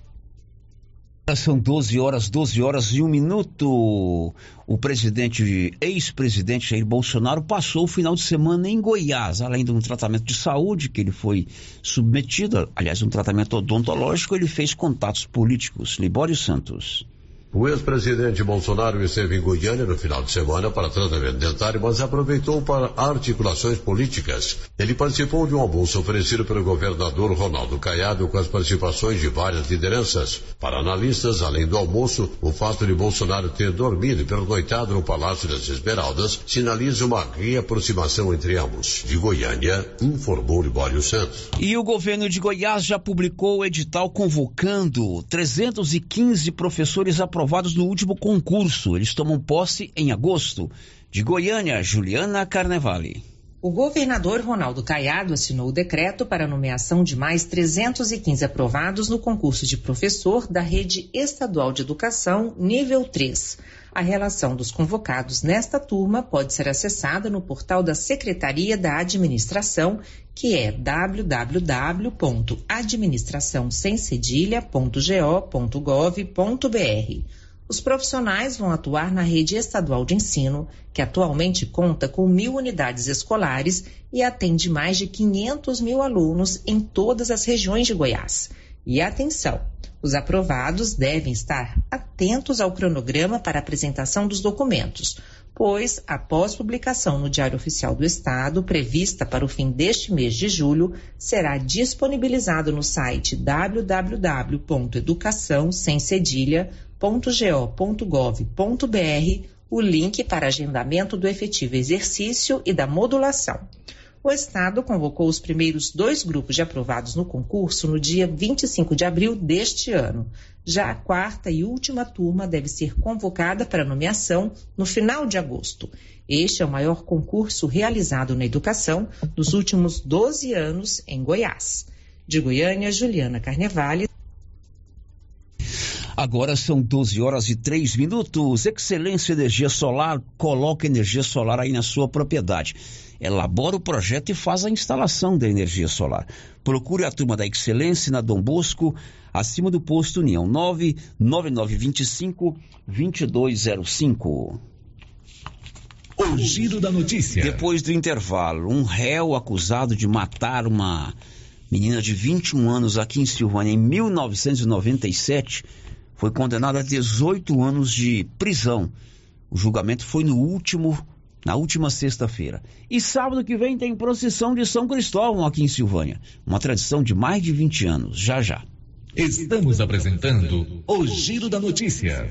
São 12 horas, 12 horas e um minuto. O presidente, ex-presidente Jair Bolsonaro passou o final de semana em Goiás, além de um tratamento de saúde que ele foi submetido, aliás, um tratamento odontológico, ele fez contatos políticos. Libório Santos. O ex-presidente Bolsonaro esteve em Goiânia no final de semana para tratamento dentário, mas aproveitou para articulações políticas. Ele participou de um almoço oferecido pelo governador Ronaldo Caiado com as participações de várias lideranças. Para analistas, além do almoço, o fato de Bolsonaro ter dormido e pernoitado no Palácio das Esmeraldas sinaliza uma reaproximação entre ambos. De Goiânia, informou Libório Santos. E o governo de Goiás já publicou o edital convocando 315 professores aprovados aprovados no último concurso. Eles tomam posse em agosto. De Goiânia, Juliana Carnevale. O governador Ronaldo Caiado assinou o decreto para a nomeação de mais 315 aprovados no concurso de professor da Rede Estadual de Educação Nível 3. A relação dos convocados nesta turma pode ser acessada no portal da Secretaria da Administração, que é www.administraçãosemcedilha.go.gov.br. Os profissionais vão atuar na rede estadual de ensino, que atualmente conta com mil unidades escolares e atende mais de 500 mil alunos em todas as regiões de Goiás. E atenção! Os aprovados devem estar atentos ao cronograma para apresentação dos documentos, pois, após publicação no Diário Oficial do Estado, prevista para o fim deste mês de julho, será disponibilizado no site www.educaçãosemcedilha.go.gov.br o link para agendamento do efetivo exercício e da modulação o Estado convocou os primeiros dois grupos de aprovados no concurso no dia 25 de abril deste ano. Já a quarta e última turma deve ser convocada para nomeação no final de agosto. Este é o maior concurso realizado na educação nos últimos 12 anos em Goiás. De Goiânia, Juliana Carnevale. Agora são 12 horas e 3 minutos. Excelência Energia Solar, coloca energia solar aí na sua propriedade elabora o projeto e faz a instalação da energia solar. Procure a turma da Excelência na Dom Bosco, acima do posto União 99925 2205. O giro da notícia. Depois do intervalo, um réu acusado de matar uma menina de 21 anos aqui em Silvânia em 1997 foi condenado a 18 anos de prisão. O julgamento foi no último na última sexta-feira. E sábado que vem tem procissão de São Cristóvão aqui em Silvânia. Uma tradição de mais de 20 anos. Já já. Estamos apresentando o Giro da Notícia.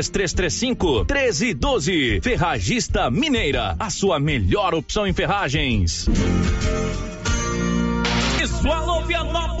3335 1312. Ferragista Mineira, a sua melhor opção em ferragens. Pessoal, Vianópolis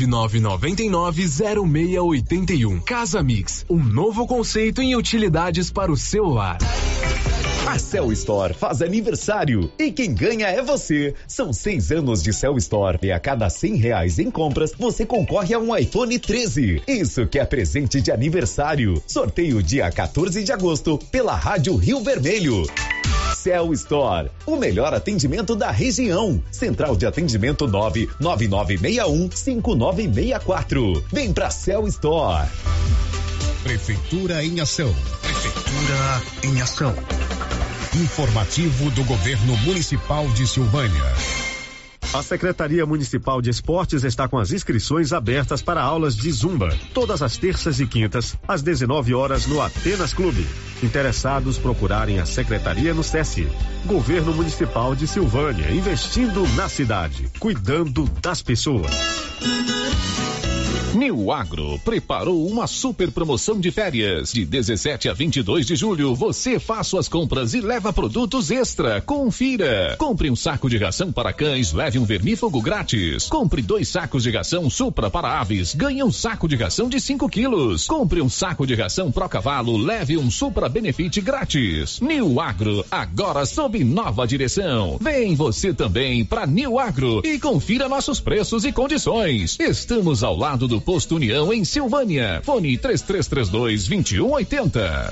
99990681. Casa Mix, um novo conceito em utilidades para o celular. A Cell Store faz aniversário e quem ganha é você. São seis anos de Cell Store e a cada cem reais em compras você concorre a um iPhone 13. Isso que é presente de aniversário. Sorteio dia 14 de agosto pela Rádio Rio Vermelho. Cell Store, o melhor atendimento da região. Central de atendimento 99961 5964. Vem pra Cell Store. Prefeitura em ação. Prefeitura em ação. Informativo do Governo Municipal de Silvânia. A Secretaria Municipal de Esportes está com as inscrições abertas para aulas de Zumba, todas as terças e quintas, às 19 horas no Atenas Clube. Interessados procurarem a Secretaria no SESI. Governo Municipal de Silvânia, investindo na cidade, cuidando das pessoas. New Agro preparou uma super promoção de férias. De 17 a 22 de julho, você faz suas compras e leva produtos extra. Confira. Compre um saco de ração para cães, leve um vermífugo grátis. Compre dois sacos de ração Supra para aves, ganhe um saco de ração de 5 quilos. Compre um saco de ração Pro Cavalo, leve um Supra Benefit grátis. New Agro, agora sob nova direção. Vem você também para New Agro e confira nossos preços e condições. Estamos ao lado do Posto União em Silvânia. Fone 3332 2180.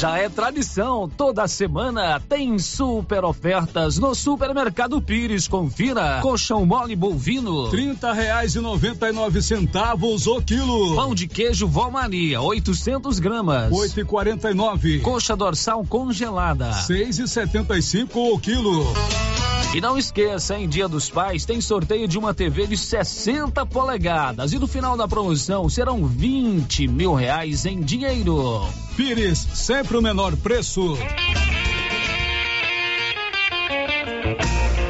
Já é tradição, toda semana tem super ofertas no Supermercado Pires. Confira. Colchão mole bovino, trinta reais e noventa e nove centavos o quilo. Pão de queijo Valmania, 800 gramas, oito e quarenta e nove. Coxa dorsal congelada, seis e setenta e cinco o quilo. E não esqueça, em Dia dos Pais tem sorteio de uma TV de 60 polegadas e no final da promoção serão 20 mil reais em dinheiro. Pires, sempre o menor preço.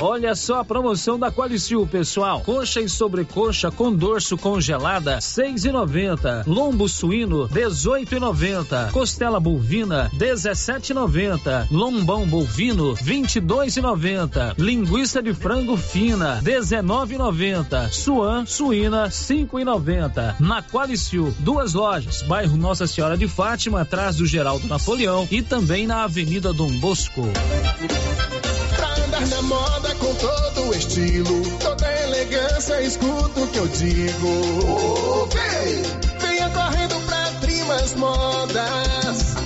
Olha só a promoção da Qualicil, pessoal. Coxa e sobrecoxa com dorso congelada, seis e noventa. Lombo suíno, dezoito e noventa. Costela bovina, dezessete e noventa. Lombão bovino, vinte e dois e noventa. Linguiça de frango fina, dezenove e noventa. Suan suína, cinco e noventa. Na Qualicil, duas lojas, bairro Nossa Senhora de Fátima, atrás do Geraldo Napoleão e também na Avenida Dom Bosco. Andar na moda com todo o estilo, toda elegância, escuta o que eu digo. Vem, venha correndo pra Trimas Modas.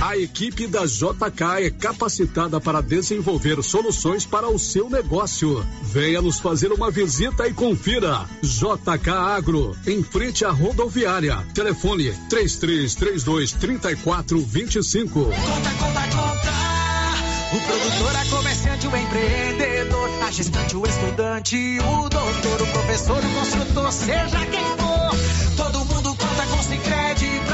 A equipe da JK é capacitada para desenvolver soluções para o seu negócio. Venha nos fazer uma visita e confira. JK Agro, em frente à rodoviária. Telefone 3332 3425. O produtor, a comerciante, o empreendedor, a gestante, o estudante, o doutor, o professor, o construtor, seja quem for, todo mundo conta com Sicredi pra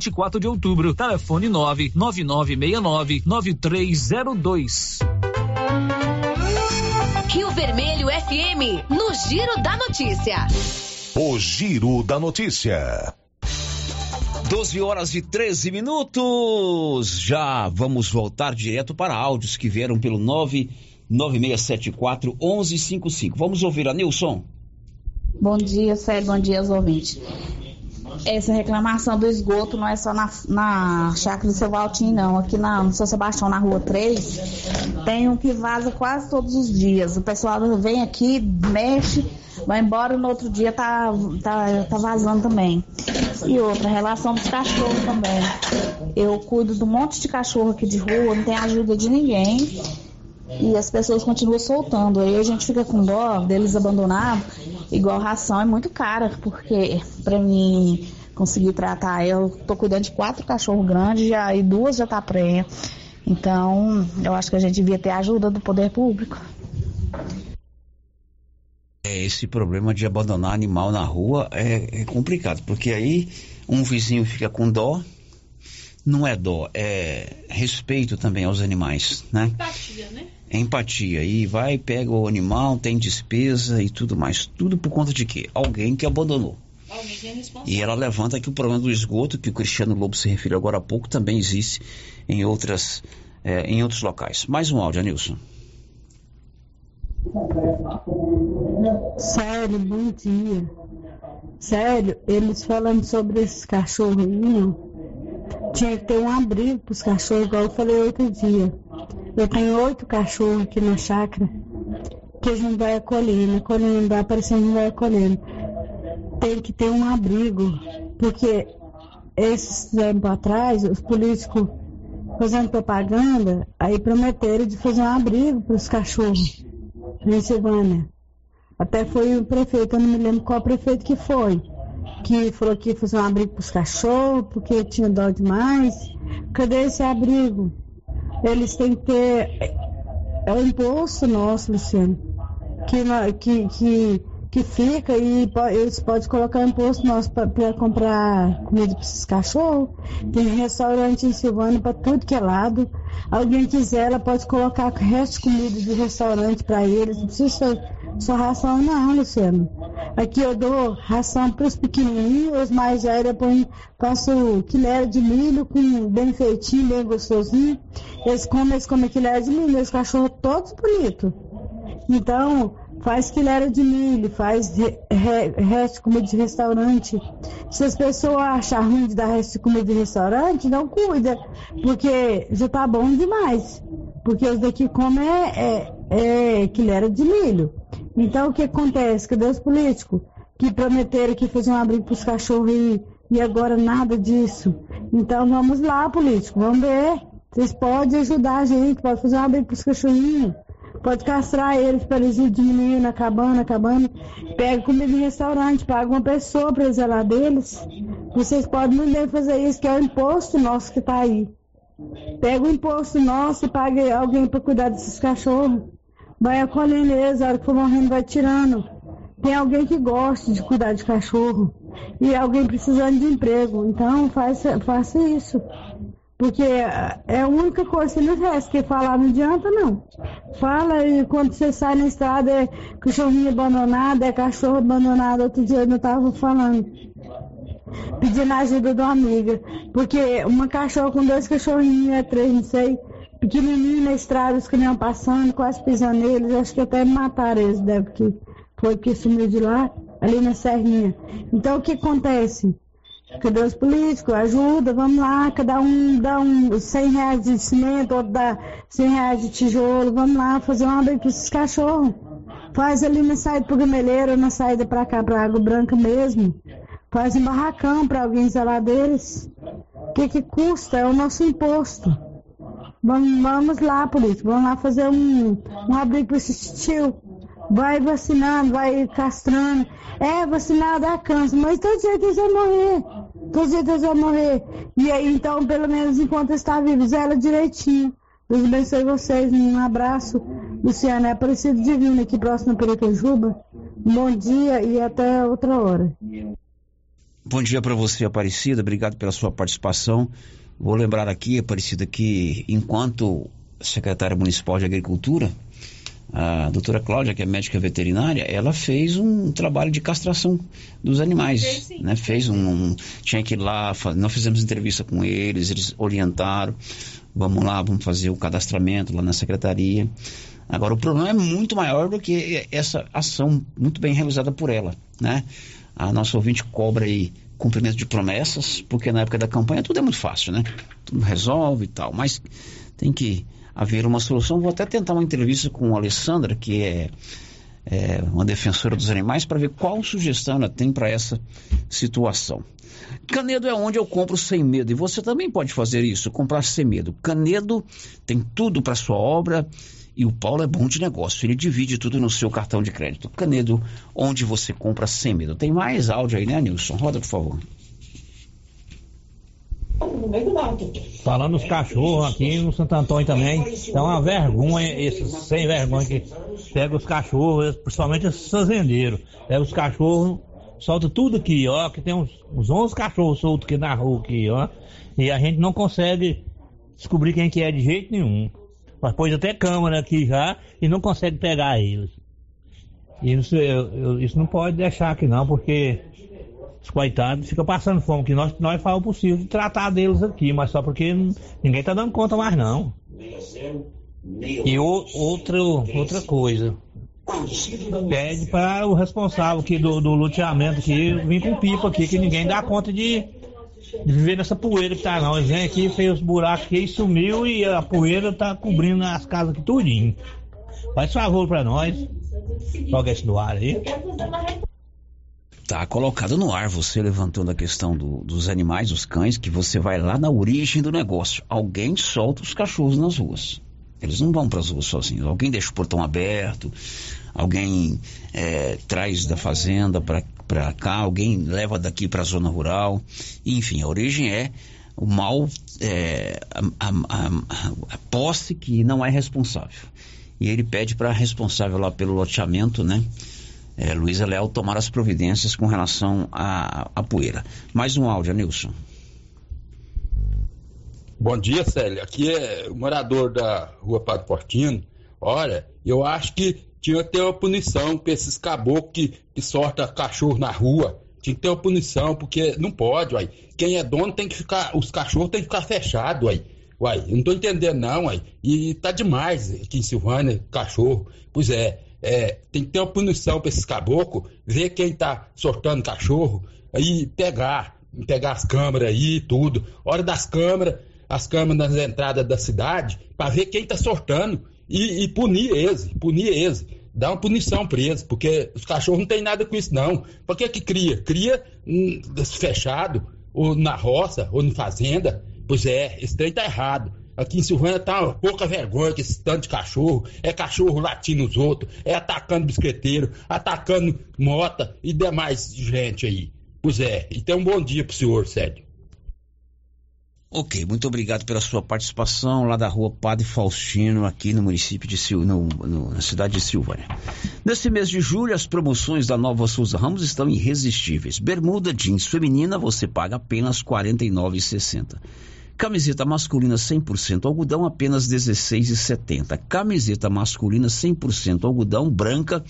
24 de Outubro. Telefone 99969 9302. Rio Vermelho FM, no Giro da Notícia. O Giro da Notícia. 12 horas e 13 minutos. Já vamos voltar direto para áudios que vieram pelo 99674 1155. Vamos ouvir a Nilson. Bom dia, Sérgio. Bom dia aos ouvintes. Essa reclamação do esgoto não é só na, na chácara do seu Valtinho, não. Aqui na, no São Sebastião, na rua 3, tem um que vaza quase todos os dias. O pessoal vem aqui, mexe, vai embora no outro dia tá, tá, tá vazando também. E outra, relação dos cachorros também. Eu cuido de um monte de cachorro aqui de rua, não tem ajuda de ninguém. E as pessoas continuam soltando. Aí a gente fica com dó deles abandonados. Igual ração é muito cara, porque para mim conseguir tratar, eu tô cuidando de quatro cachorros grandes já, e duas já tá prenha. Então, eu acho que a gente devia ter ajuda do poder público. É, esse problema de abandonar animal na rua é, é complicado, porque aí um vizinho fica com dó, não é dó, é respeito também aos animais, né? Empatia, né? É empatia. E vai, pega o animal, tem despesa e tudo mais. Tudo por conta de quê? Alguém que abandonou. Alguém que é responsável. E ela levanta que o problema do esgoto, que o Cristiano Lobo se referiu agora há pouco, também existe em, outras, é, em outros locais. Mais um áudio, Nilson. Sério, bom dia. Sério, eles falando sobre esses cachorrinhos, tinha que ter um abrigo para os cachorros, igual eu falei outro dia. Eu tenho oito cachorros aqui na chácara, que eles não vai acolhendo, acolhendo, vai aparecendo, não vai acolhendo. Tem que ter um abrigo, porque esses tempos atrás, os políticos fazendo propaganda, aí prometeram de fazer um abrigo para os cachorros em Silvânia. Até foi o prefeito, eu não me lembro qual prefeito que foi, que falou que ia fazer um abrigo para os cachorros, porque tinha dó demais. Cadê esse abrigo? Eles têm que ter. É o imposto nosso, Luciano, que, que, que, que fica e eles podem colocar imposto nosso para comprar comida para esses cachorros. Tem restaurante em Silvânia para tudo que é lado. Alguém quiser, ela pode colocar resto de comida de restaurante para eles. Não precisa só ração não, Luciano. Aqui eu dou ração para os pequenininhos, os mais velhos eu ponho, faço quilera de milho com bem feitinho, bem gostosinho. Eles comem, eles comem quilera de milho, os cachorros todos bonitos. Então, faz quilera de milho, faz re, re, resto de comida de restaurante. Se as pessoas acharem ruim de dar resto de comida de restaurante, não cuida, porque já tá bom demais. Porque os daqui comem é, é, é de milho. Então o que acontece? Cadê os políticos que prometeram que faziam um abrigo para os cachorros e, e agora nada disso? Então vamos lá, político, vamos ver. Vocês podem ajudar a gente, pode fazer um abrigo para os cachorrinhos, pode castrar eles para eles ir diminuindo, acabando, acabando. Pega comida em restaurante, paga uma pessoa para zelar deles. Vocês podem muito fazer isso, que é o imposto nosso que está aí. Pega o imposto nosso e paga alguém para cuidar desses cachorros vai acolhendo eles, a hora que for morrendo vai tirando. Tem alguém que gosta de cuidar de cachorro e alguém precisando de emprego. Então faça, faça isso. Porque é a única coisa que não resta, que falar não adianta não. Fala e quando você sai na estrada é cachorrinho abandonado, é cachorro abandonado. Outro dia eu não estava falando, pedindo ajuda de uma amiga. Porque uma cachorra com dois cachorrinhos, é três, não sei, pequenininho na estrada, os caminhões passando, quase pisando neles, acho que até mataram eles, deve que foi que sumiu de lá, ali na Serrinha. Então o que acontece? Cadê os políticos? Ajuda, vamos lá, cada um dá um 100 reais de cimento, outro dá 100 reais de tijolo, vamos lá fazer uma obra para esses cachorros. Faz ali na saída pro Gameleiro, na saída para cá, para Água Branca mesmo. Faz um barracão para alguém zelar deles. O que que custa? É o nosso imposto. Vamos, vamos lá, polícia, vamos lá fazer um, um abrigo para esse tio. Vai vacinando, vai castrando. É, vacinar dá câncer, mas todo jeito eles vão morrer. Jeito eles vão morrer. E aí, então, pelo menos enquanto está vivo, zela direitinho. Deus abençoe vocês. Um abraço. Luciana, é Aparecido Divino aqui próximo a Perecajuba. Bom dia e até outra hora. Bom dia para você, Aparecida. Obrigado pela sua participação. Vou lembrar aqui, Aparecida, que enquanto secretária municipal de agricultura, a doutora Cláudia, que é médica veterinária, ela fez um trabalho de castração dos animais, fez, né? Fez um, um, tinha que ir lá, nós fizemos entrevista com eles, eles orientaram, vamos lá, vamos fazer o cadastramento lá na secretaria. Agora, o problema é muito maior do que essa ação muito bem realizada por ela, né? A nossa ouvinte cobra aí cumprimento de promessas, porque na época da campanha tudo é muito fácil, né? Tudo resolve e tal, mas tem que haver uma solução. Vou até tentar uma entrevista com a Alessandra, que é, é uma defensora dos animais, para ver qual sugestão ela tem para essa situação. Canedo é onde eu compro sem medo e você também pode fazer isso, comprar sem medo. Canedo tem tudo para sua obra e o Paulo é bom de negócio, ele divide tudo no seu cartão de crédito. Canedo, onde você compra sem medo. Tem mais áudio aí, né, Nilson? Roda, por favor. Falando dos cachorros aqui no Santo Antônio também, é uma vergonha esses sem vergonha que pega os cachorros, principalmente esses fazendeiros. Pega os cachorros, solta tudo aqui, ó, que tem uns, uns 11 cachorros soltos aqui na rua aqui, ó. E a gente não consegue descobrir quem que é de jeito nenhum. Nós pôs até câmera aqui já e não consegue pegar eles. E isso, eu, eu, isso não pode deixar aqui não, porque os coitados ficam passando fome, que nós, nós fazemos o possível de tratar deles aqui, mas só porque ninguém tá dando conta mais não. E o, outra, outra coisa, pede para o responsável aqui do, do luteamento aqui vir com pipa aqui, que ninguém dá conta de, de viver nessa poeira que tá não. Eles vêm aqui, fez os buracos aqui, sumiu e a poeira tá cobrindo as casas aqui tudinho. Faz favor para nós. Joga esse no ar aí. Tá colocado no ar você levantando a questão do, dos animais, os cães, que você vai lá na origem do negócio. Alguém solta os cachorros nas ruas. Eles não vão para as ruas sozinhos. Alguém deixa o portão aberto, alguém é, traz da fazenda para cá, alguém leva daqui para a zona rural. Enfim, a origem é o mal, é, a, a, a, a, posse que não é responsável. E ele pede para responsável lá pelo loteamento, né? É, Luísa Leal tomar as providências com relação à, à poeira. Mais um áudio, Nilson. Bom dia, Célia. Aqui é o morador da rua Padre Portino. Olha, eu acho que tinha que ter uma punição para esses caboclos que, que sorta cachorro na rua. Tinha que ter uma punição, porque não pode, uai. Quem é dono tem que ficar. Os cachorros tem que ficar fechados, uai. Uai, eu não tô entendendo, não, uai. E tá demais aqui em Silvânia, cachorro. Pois é, é tem que ter uma punição para esses caboclos, ver quem tá sortando cachorro, aí pegar, pegar as câmeras aí e tudo. Hora das câmeras, as câmeras nas entradas da cidade para ver quem está sortando e, e, punir eles, punir eles. Dar uma punição eles, porque os cachorros não tem nada com isso, não. Por que que cria? Cria fechado, ou na roça, ou na fazenda. Pois é, esse trem tá errado. Aqui em Silvânia tá uma pouca vergonha que esse tanto de cachorro. É cachorro latindo os outros, é atacando bisqueteiro, atacando mota e demais gente aí. Pois é, então um bom dia pro senhor, Sérgio. Ok, muito obrigado pela sua participação lá da rua Padre Faustino, aqui no município de Sil, no, no, na cidade de Silvânia. Neste mês de julho, as promoções da Nova Souza Ramos estão irresistíveis. Bermuda jeans feminina você paga apenas R$ 49,60. Camiseta masculina 100% algodão apenas R$ 16,70. Camiseta masculina 100% algodão branca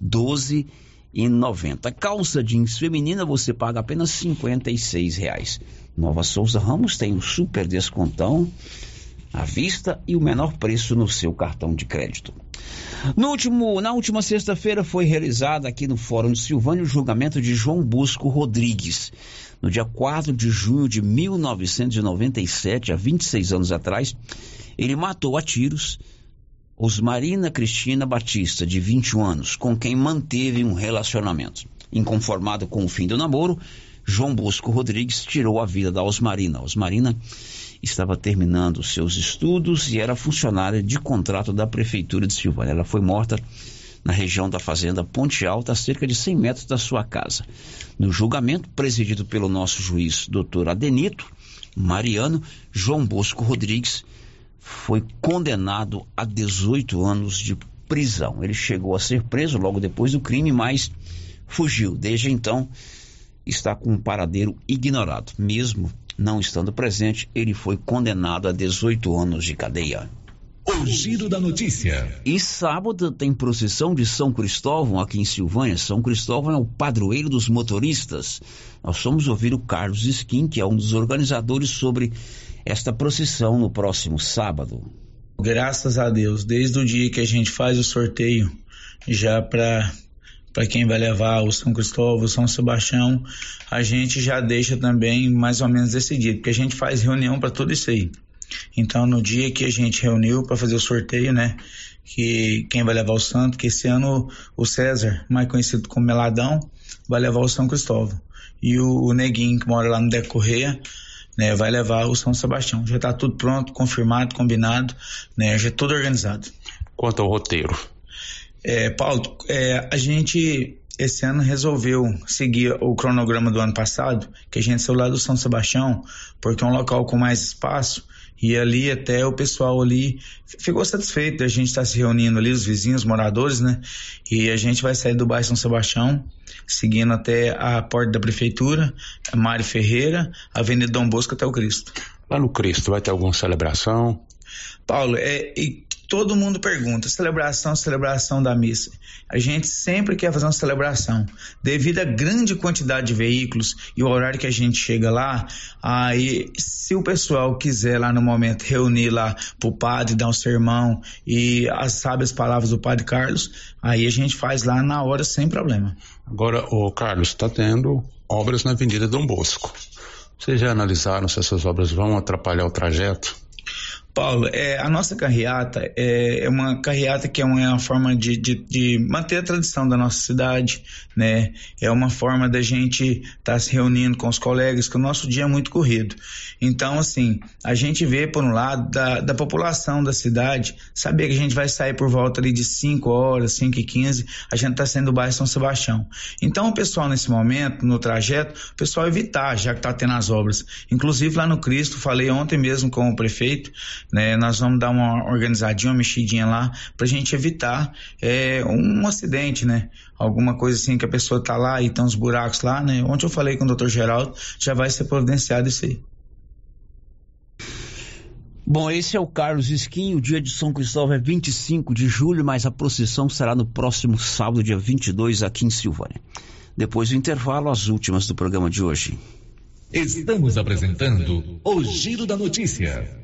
12,90. Calça jeans feminina você paga apenas 56 reais. Nova Souza Ramos tem um super descontão à vista e o menor preço no seu cartão de crédito. No último, na última sexta-feira foi realizado aqui no Fórum de Silvânia o julgamento de João Bosco Rodrigues. No dia 4 de junho de 1997, há 26 anos atrás, ele matou a tiros Osmarina Cristina Batista, de 21 anos, com quem manteve um relacionamento. Inconformado com o fim do namoro, João Bosco Rodrigues tirou a vida da Osmarina. Osmarina estava terminando seus estudos e era funcionária de contrato da Prefeitura de Silvânia. Ela foi morta na região da Fazenda Ponte Alta, a cerca de 100 metros da sua casa. No julgamento, presidido pelo nosso juiz doutor Adenito Mariano, João Bosco Rodrigues foi condenado a 18 anos de prisão. Ele chegou a ser preso logo depois do crime, mas fugiu. Desde então, está com um paradeiro ignorado. Mesmo não estando presente, ele foi condenado a 18 anos de cadeia. O giro da notícia. E sábado tem procissão de São Cristóvão aqui em Silvânia. São Cristóvão é o padroeiro dos motoristas. Nós vamos ouvir o Carlos Skin, que é um dos organizadores, sobre esta procissão no próximo sábado. Graças a Deus, desde o dia que a gente faz o sorteio, já para para quem vai levar o São Cristóvão, o São Sebastião, a gente já deixa também mais ou menos decidido, porque a gente faz reunião para tudo isso aí. Então, no dia que a gente reuniu para fazer o sorteio, né, que quem vai levar o santo, que esse ano o César, mais conhecido como Meladão, vai levar o São Cristóvão. E o, o Neguinho, que mora lá no Decorreia, né, vai levar o São Sebastião. Já está tudo pronto, confirmado, combinado, né, já é tudo organizado. Quanto ao roteiro? É, Paulo, é, a gente esse ano resolveu seguir o cronograma do ano passado, que a gente saiu lá do São Sebastião, porque é um local com mais espaço E ali até o pessoal ali ficou satisfeito a gente estar tá se reunindo ali, os vizinhos, moradores, né? E a gente vai sair do bairro São Sebastião, seguindo até a porta da prefeitura, Mari Ferreira, Avenida Dom Bosco até o Cristo. Lá no Cristo vai ter alguma celebração? Paulo, é, todo mundo pergunta, celebração, celebração da missa. A gente sempre quer fazer uma celebração. Devido à grande quantidade de veículos e o horário que a gente chega lá, aí se o pessoal quiser lá no momento reunir lá pro padre, dar um sermão e as sábias palavras do padre Carlos, aí a gente faz lá na hora sem problema. Agora, o Carlos, está tendo obras na Avenida Dom Bosco. Vocês já analisaram se essas obras vão atrapalhar o trajeto? Paulo, é, a nossa carreata é, é, uma carreata que é uma, é uma forma de, de, de, manter a tradição da nossa cidade, né? É uma forma da gente estar tá se reunindo com os colegas, que o nosso dia é muito corrido. Então, assim, a gente vê, por um lado, da, da população da cidade, saber que a gente vai sair por volta ali de 5 horas, 5 e 15, a gente está saindo do bairro São Sebastião. Então, o pessoal, nesse momento, no trajeto, o pessoal evitar, já que está tendo as obras. Inclusive, lá no Cristo, falei ontem mesmo com o prefeito, né? Nós vamos dar uma organizadinha, uma mexidinha lá, para a gente evitar é, um acidente, né? Alguma coisa assim que a pessoa tá lá e tem uns buracos lá, né? Ontem eu falei com o doutor Geraldo, já vai ser providenciado isso aí. Bom, esse é o Carlos Esquim. O dia de São Cristóvão é 25 de julho, mas a procissão será no próximo sábado, dia 22, aqui em Silvânia. Depois do intervalo, as últimas do programa de hoje. Estamos apresentando o Giro da Notícia.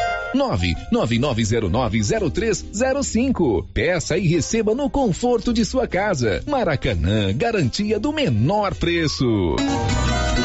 999090305. Peça e receba no conforto de sua casa. Maracanã, garantia do menor preço.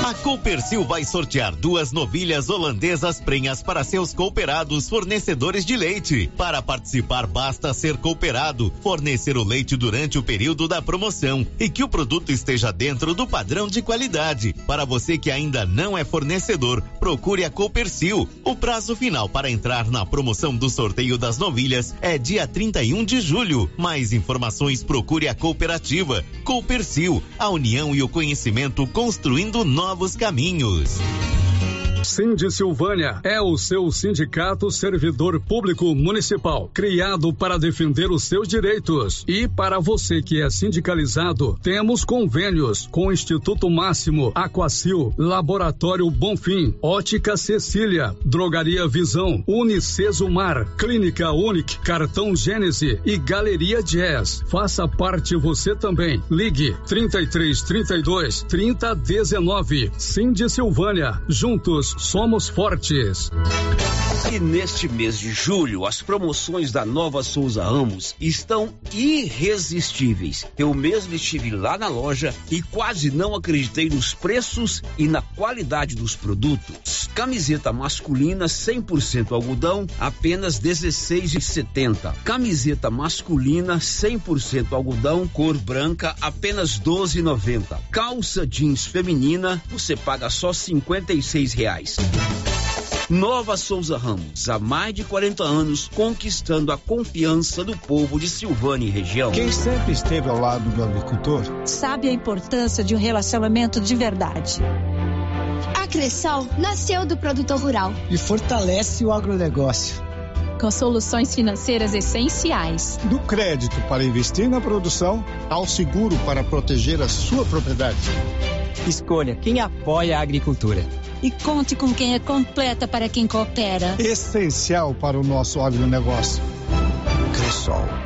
A Coopercil vai sortear duas novilhas holandesas prenhas para seus cooperados fornecedores de leite. Para participar, basta ser cooperado, fornecer o leite durante o período da promoção e que o produto esteja dentro do padrão de qualidade. Para você que ainda não é fornecedor, procure a Coopercil. O prazo final para entrar na promoção do sorteio das novilhas é dia 31 de julho. Mais informações procure a cooperativa Coopercil, a união e o conhecimento construindo novos caminhos. Cindy Silvânia é o seu sindicato servidor público municipal, criado para defender os seus direitos. E para você que é sindicalizado, temos convênios com o Instituto Máximo, Aquacil, Laboratório Bonfim, Ótica Cecília, Drogaria Visão, Unicesumar, Clínica Unic, Cartão Gênese e Galeria Jazz. Faça parte você também. Ligue 33 32 30 19. Cindy Silvânia. Juntos somos fortes. E neste mês de julho, as promoções da Nova Souza Ramos estão irresistíveis. Eu mesmo estive lá na loja e quase não acreditei nos preços e na qualidade dos produtos. Camiseta masculina 100% algodão, apenas 16,70. Camiseta masculina 100% algodão, cor branca, apenas 12,90. Calça jeans feminina, você paga só 56 reais. Nova Souza Ramos, há mais de 40 anos, conquistando a confiança do povo de Silvânia e região. Quem sempre esteve ao lado do agricultor sabe a importância de um relacionamento de verdade. A Cressol nasceu do produtor rural e fortalece o agronegócio. Com soluções financeiras essenciais. Do crédito para investir na produção ao seguro para proteger a sua propriedade. Escolha quem apoia a agricultura e conte com quem é completa para quem coopera. Essencial para o nosso agronegócio. Cressol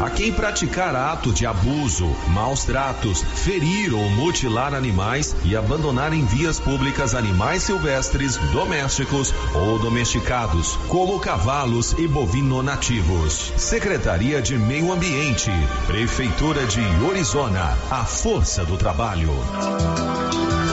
a quem praticar ato de abuso, maus tratos, ferir ou mutilar animais e abandonar em vias públicas animais silvestres, domésticos ou domesticados, como cavalos e bovino nativos. Secretaria de Meio Ambiente, Prefeitura de Orizona, a força do trabalho.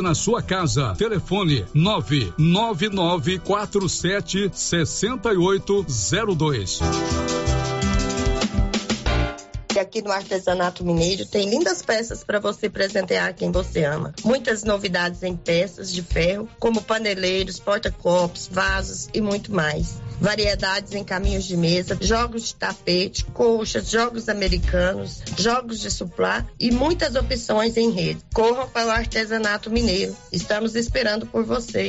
na sua casa. Telefone 99947 6802. E aqui no Artesanato Mineiro tem lindas peças para você presentear quem você ama. Muitas novidades em peças de ferro, como paneleiros, porta-copos, vasos e muito mais. Variedades em caminhos de mesa, jogos de tapete, colchas, jogos americanos, jogos de suplá e muitas opções em rede. Corram para o Artesanato Mineiro. Estamos esperando por você.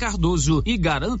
Cardoso e garanta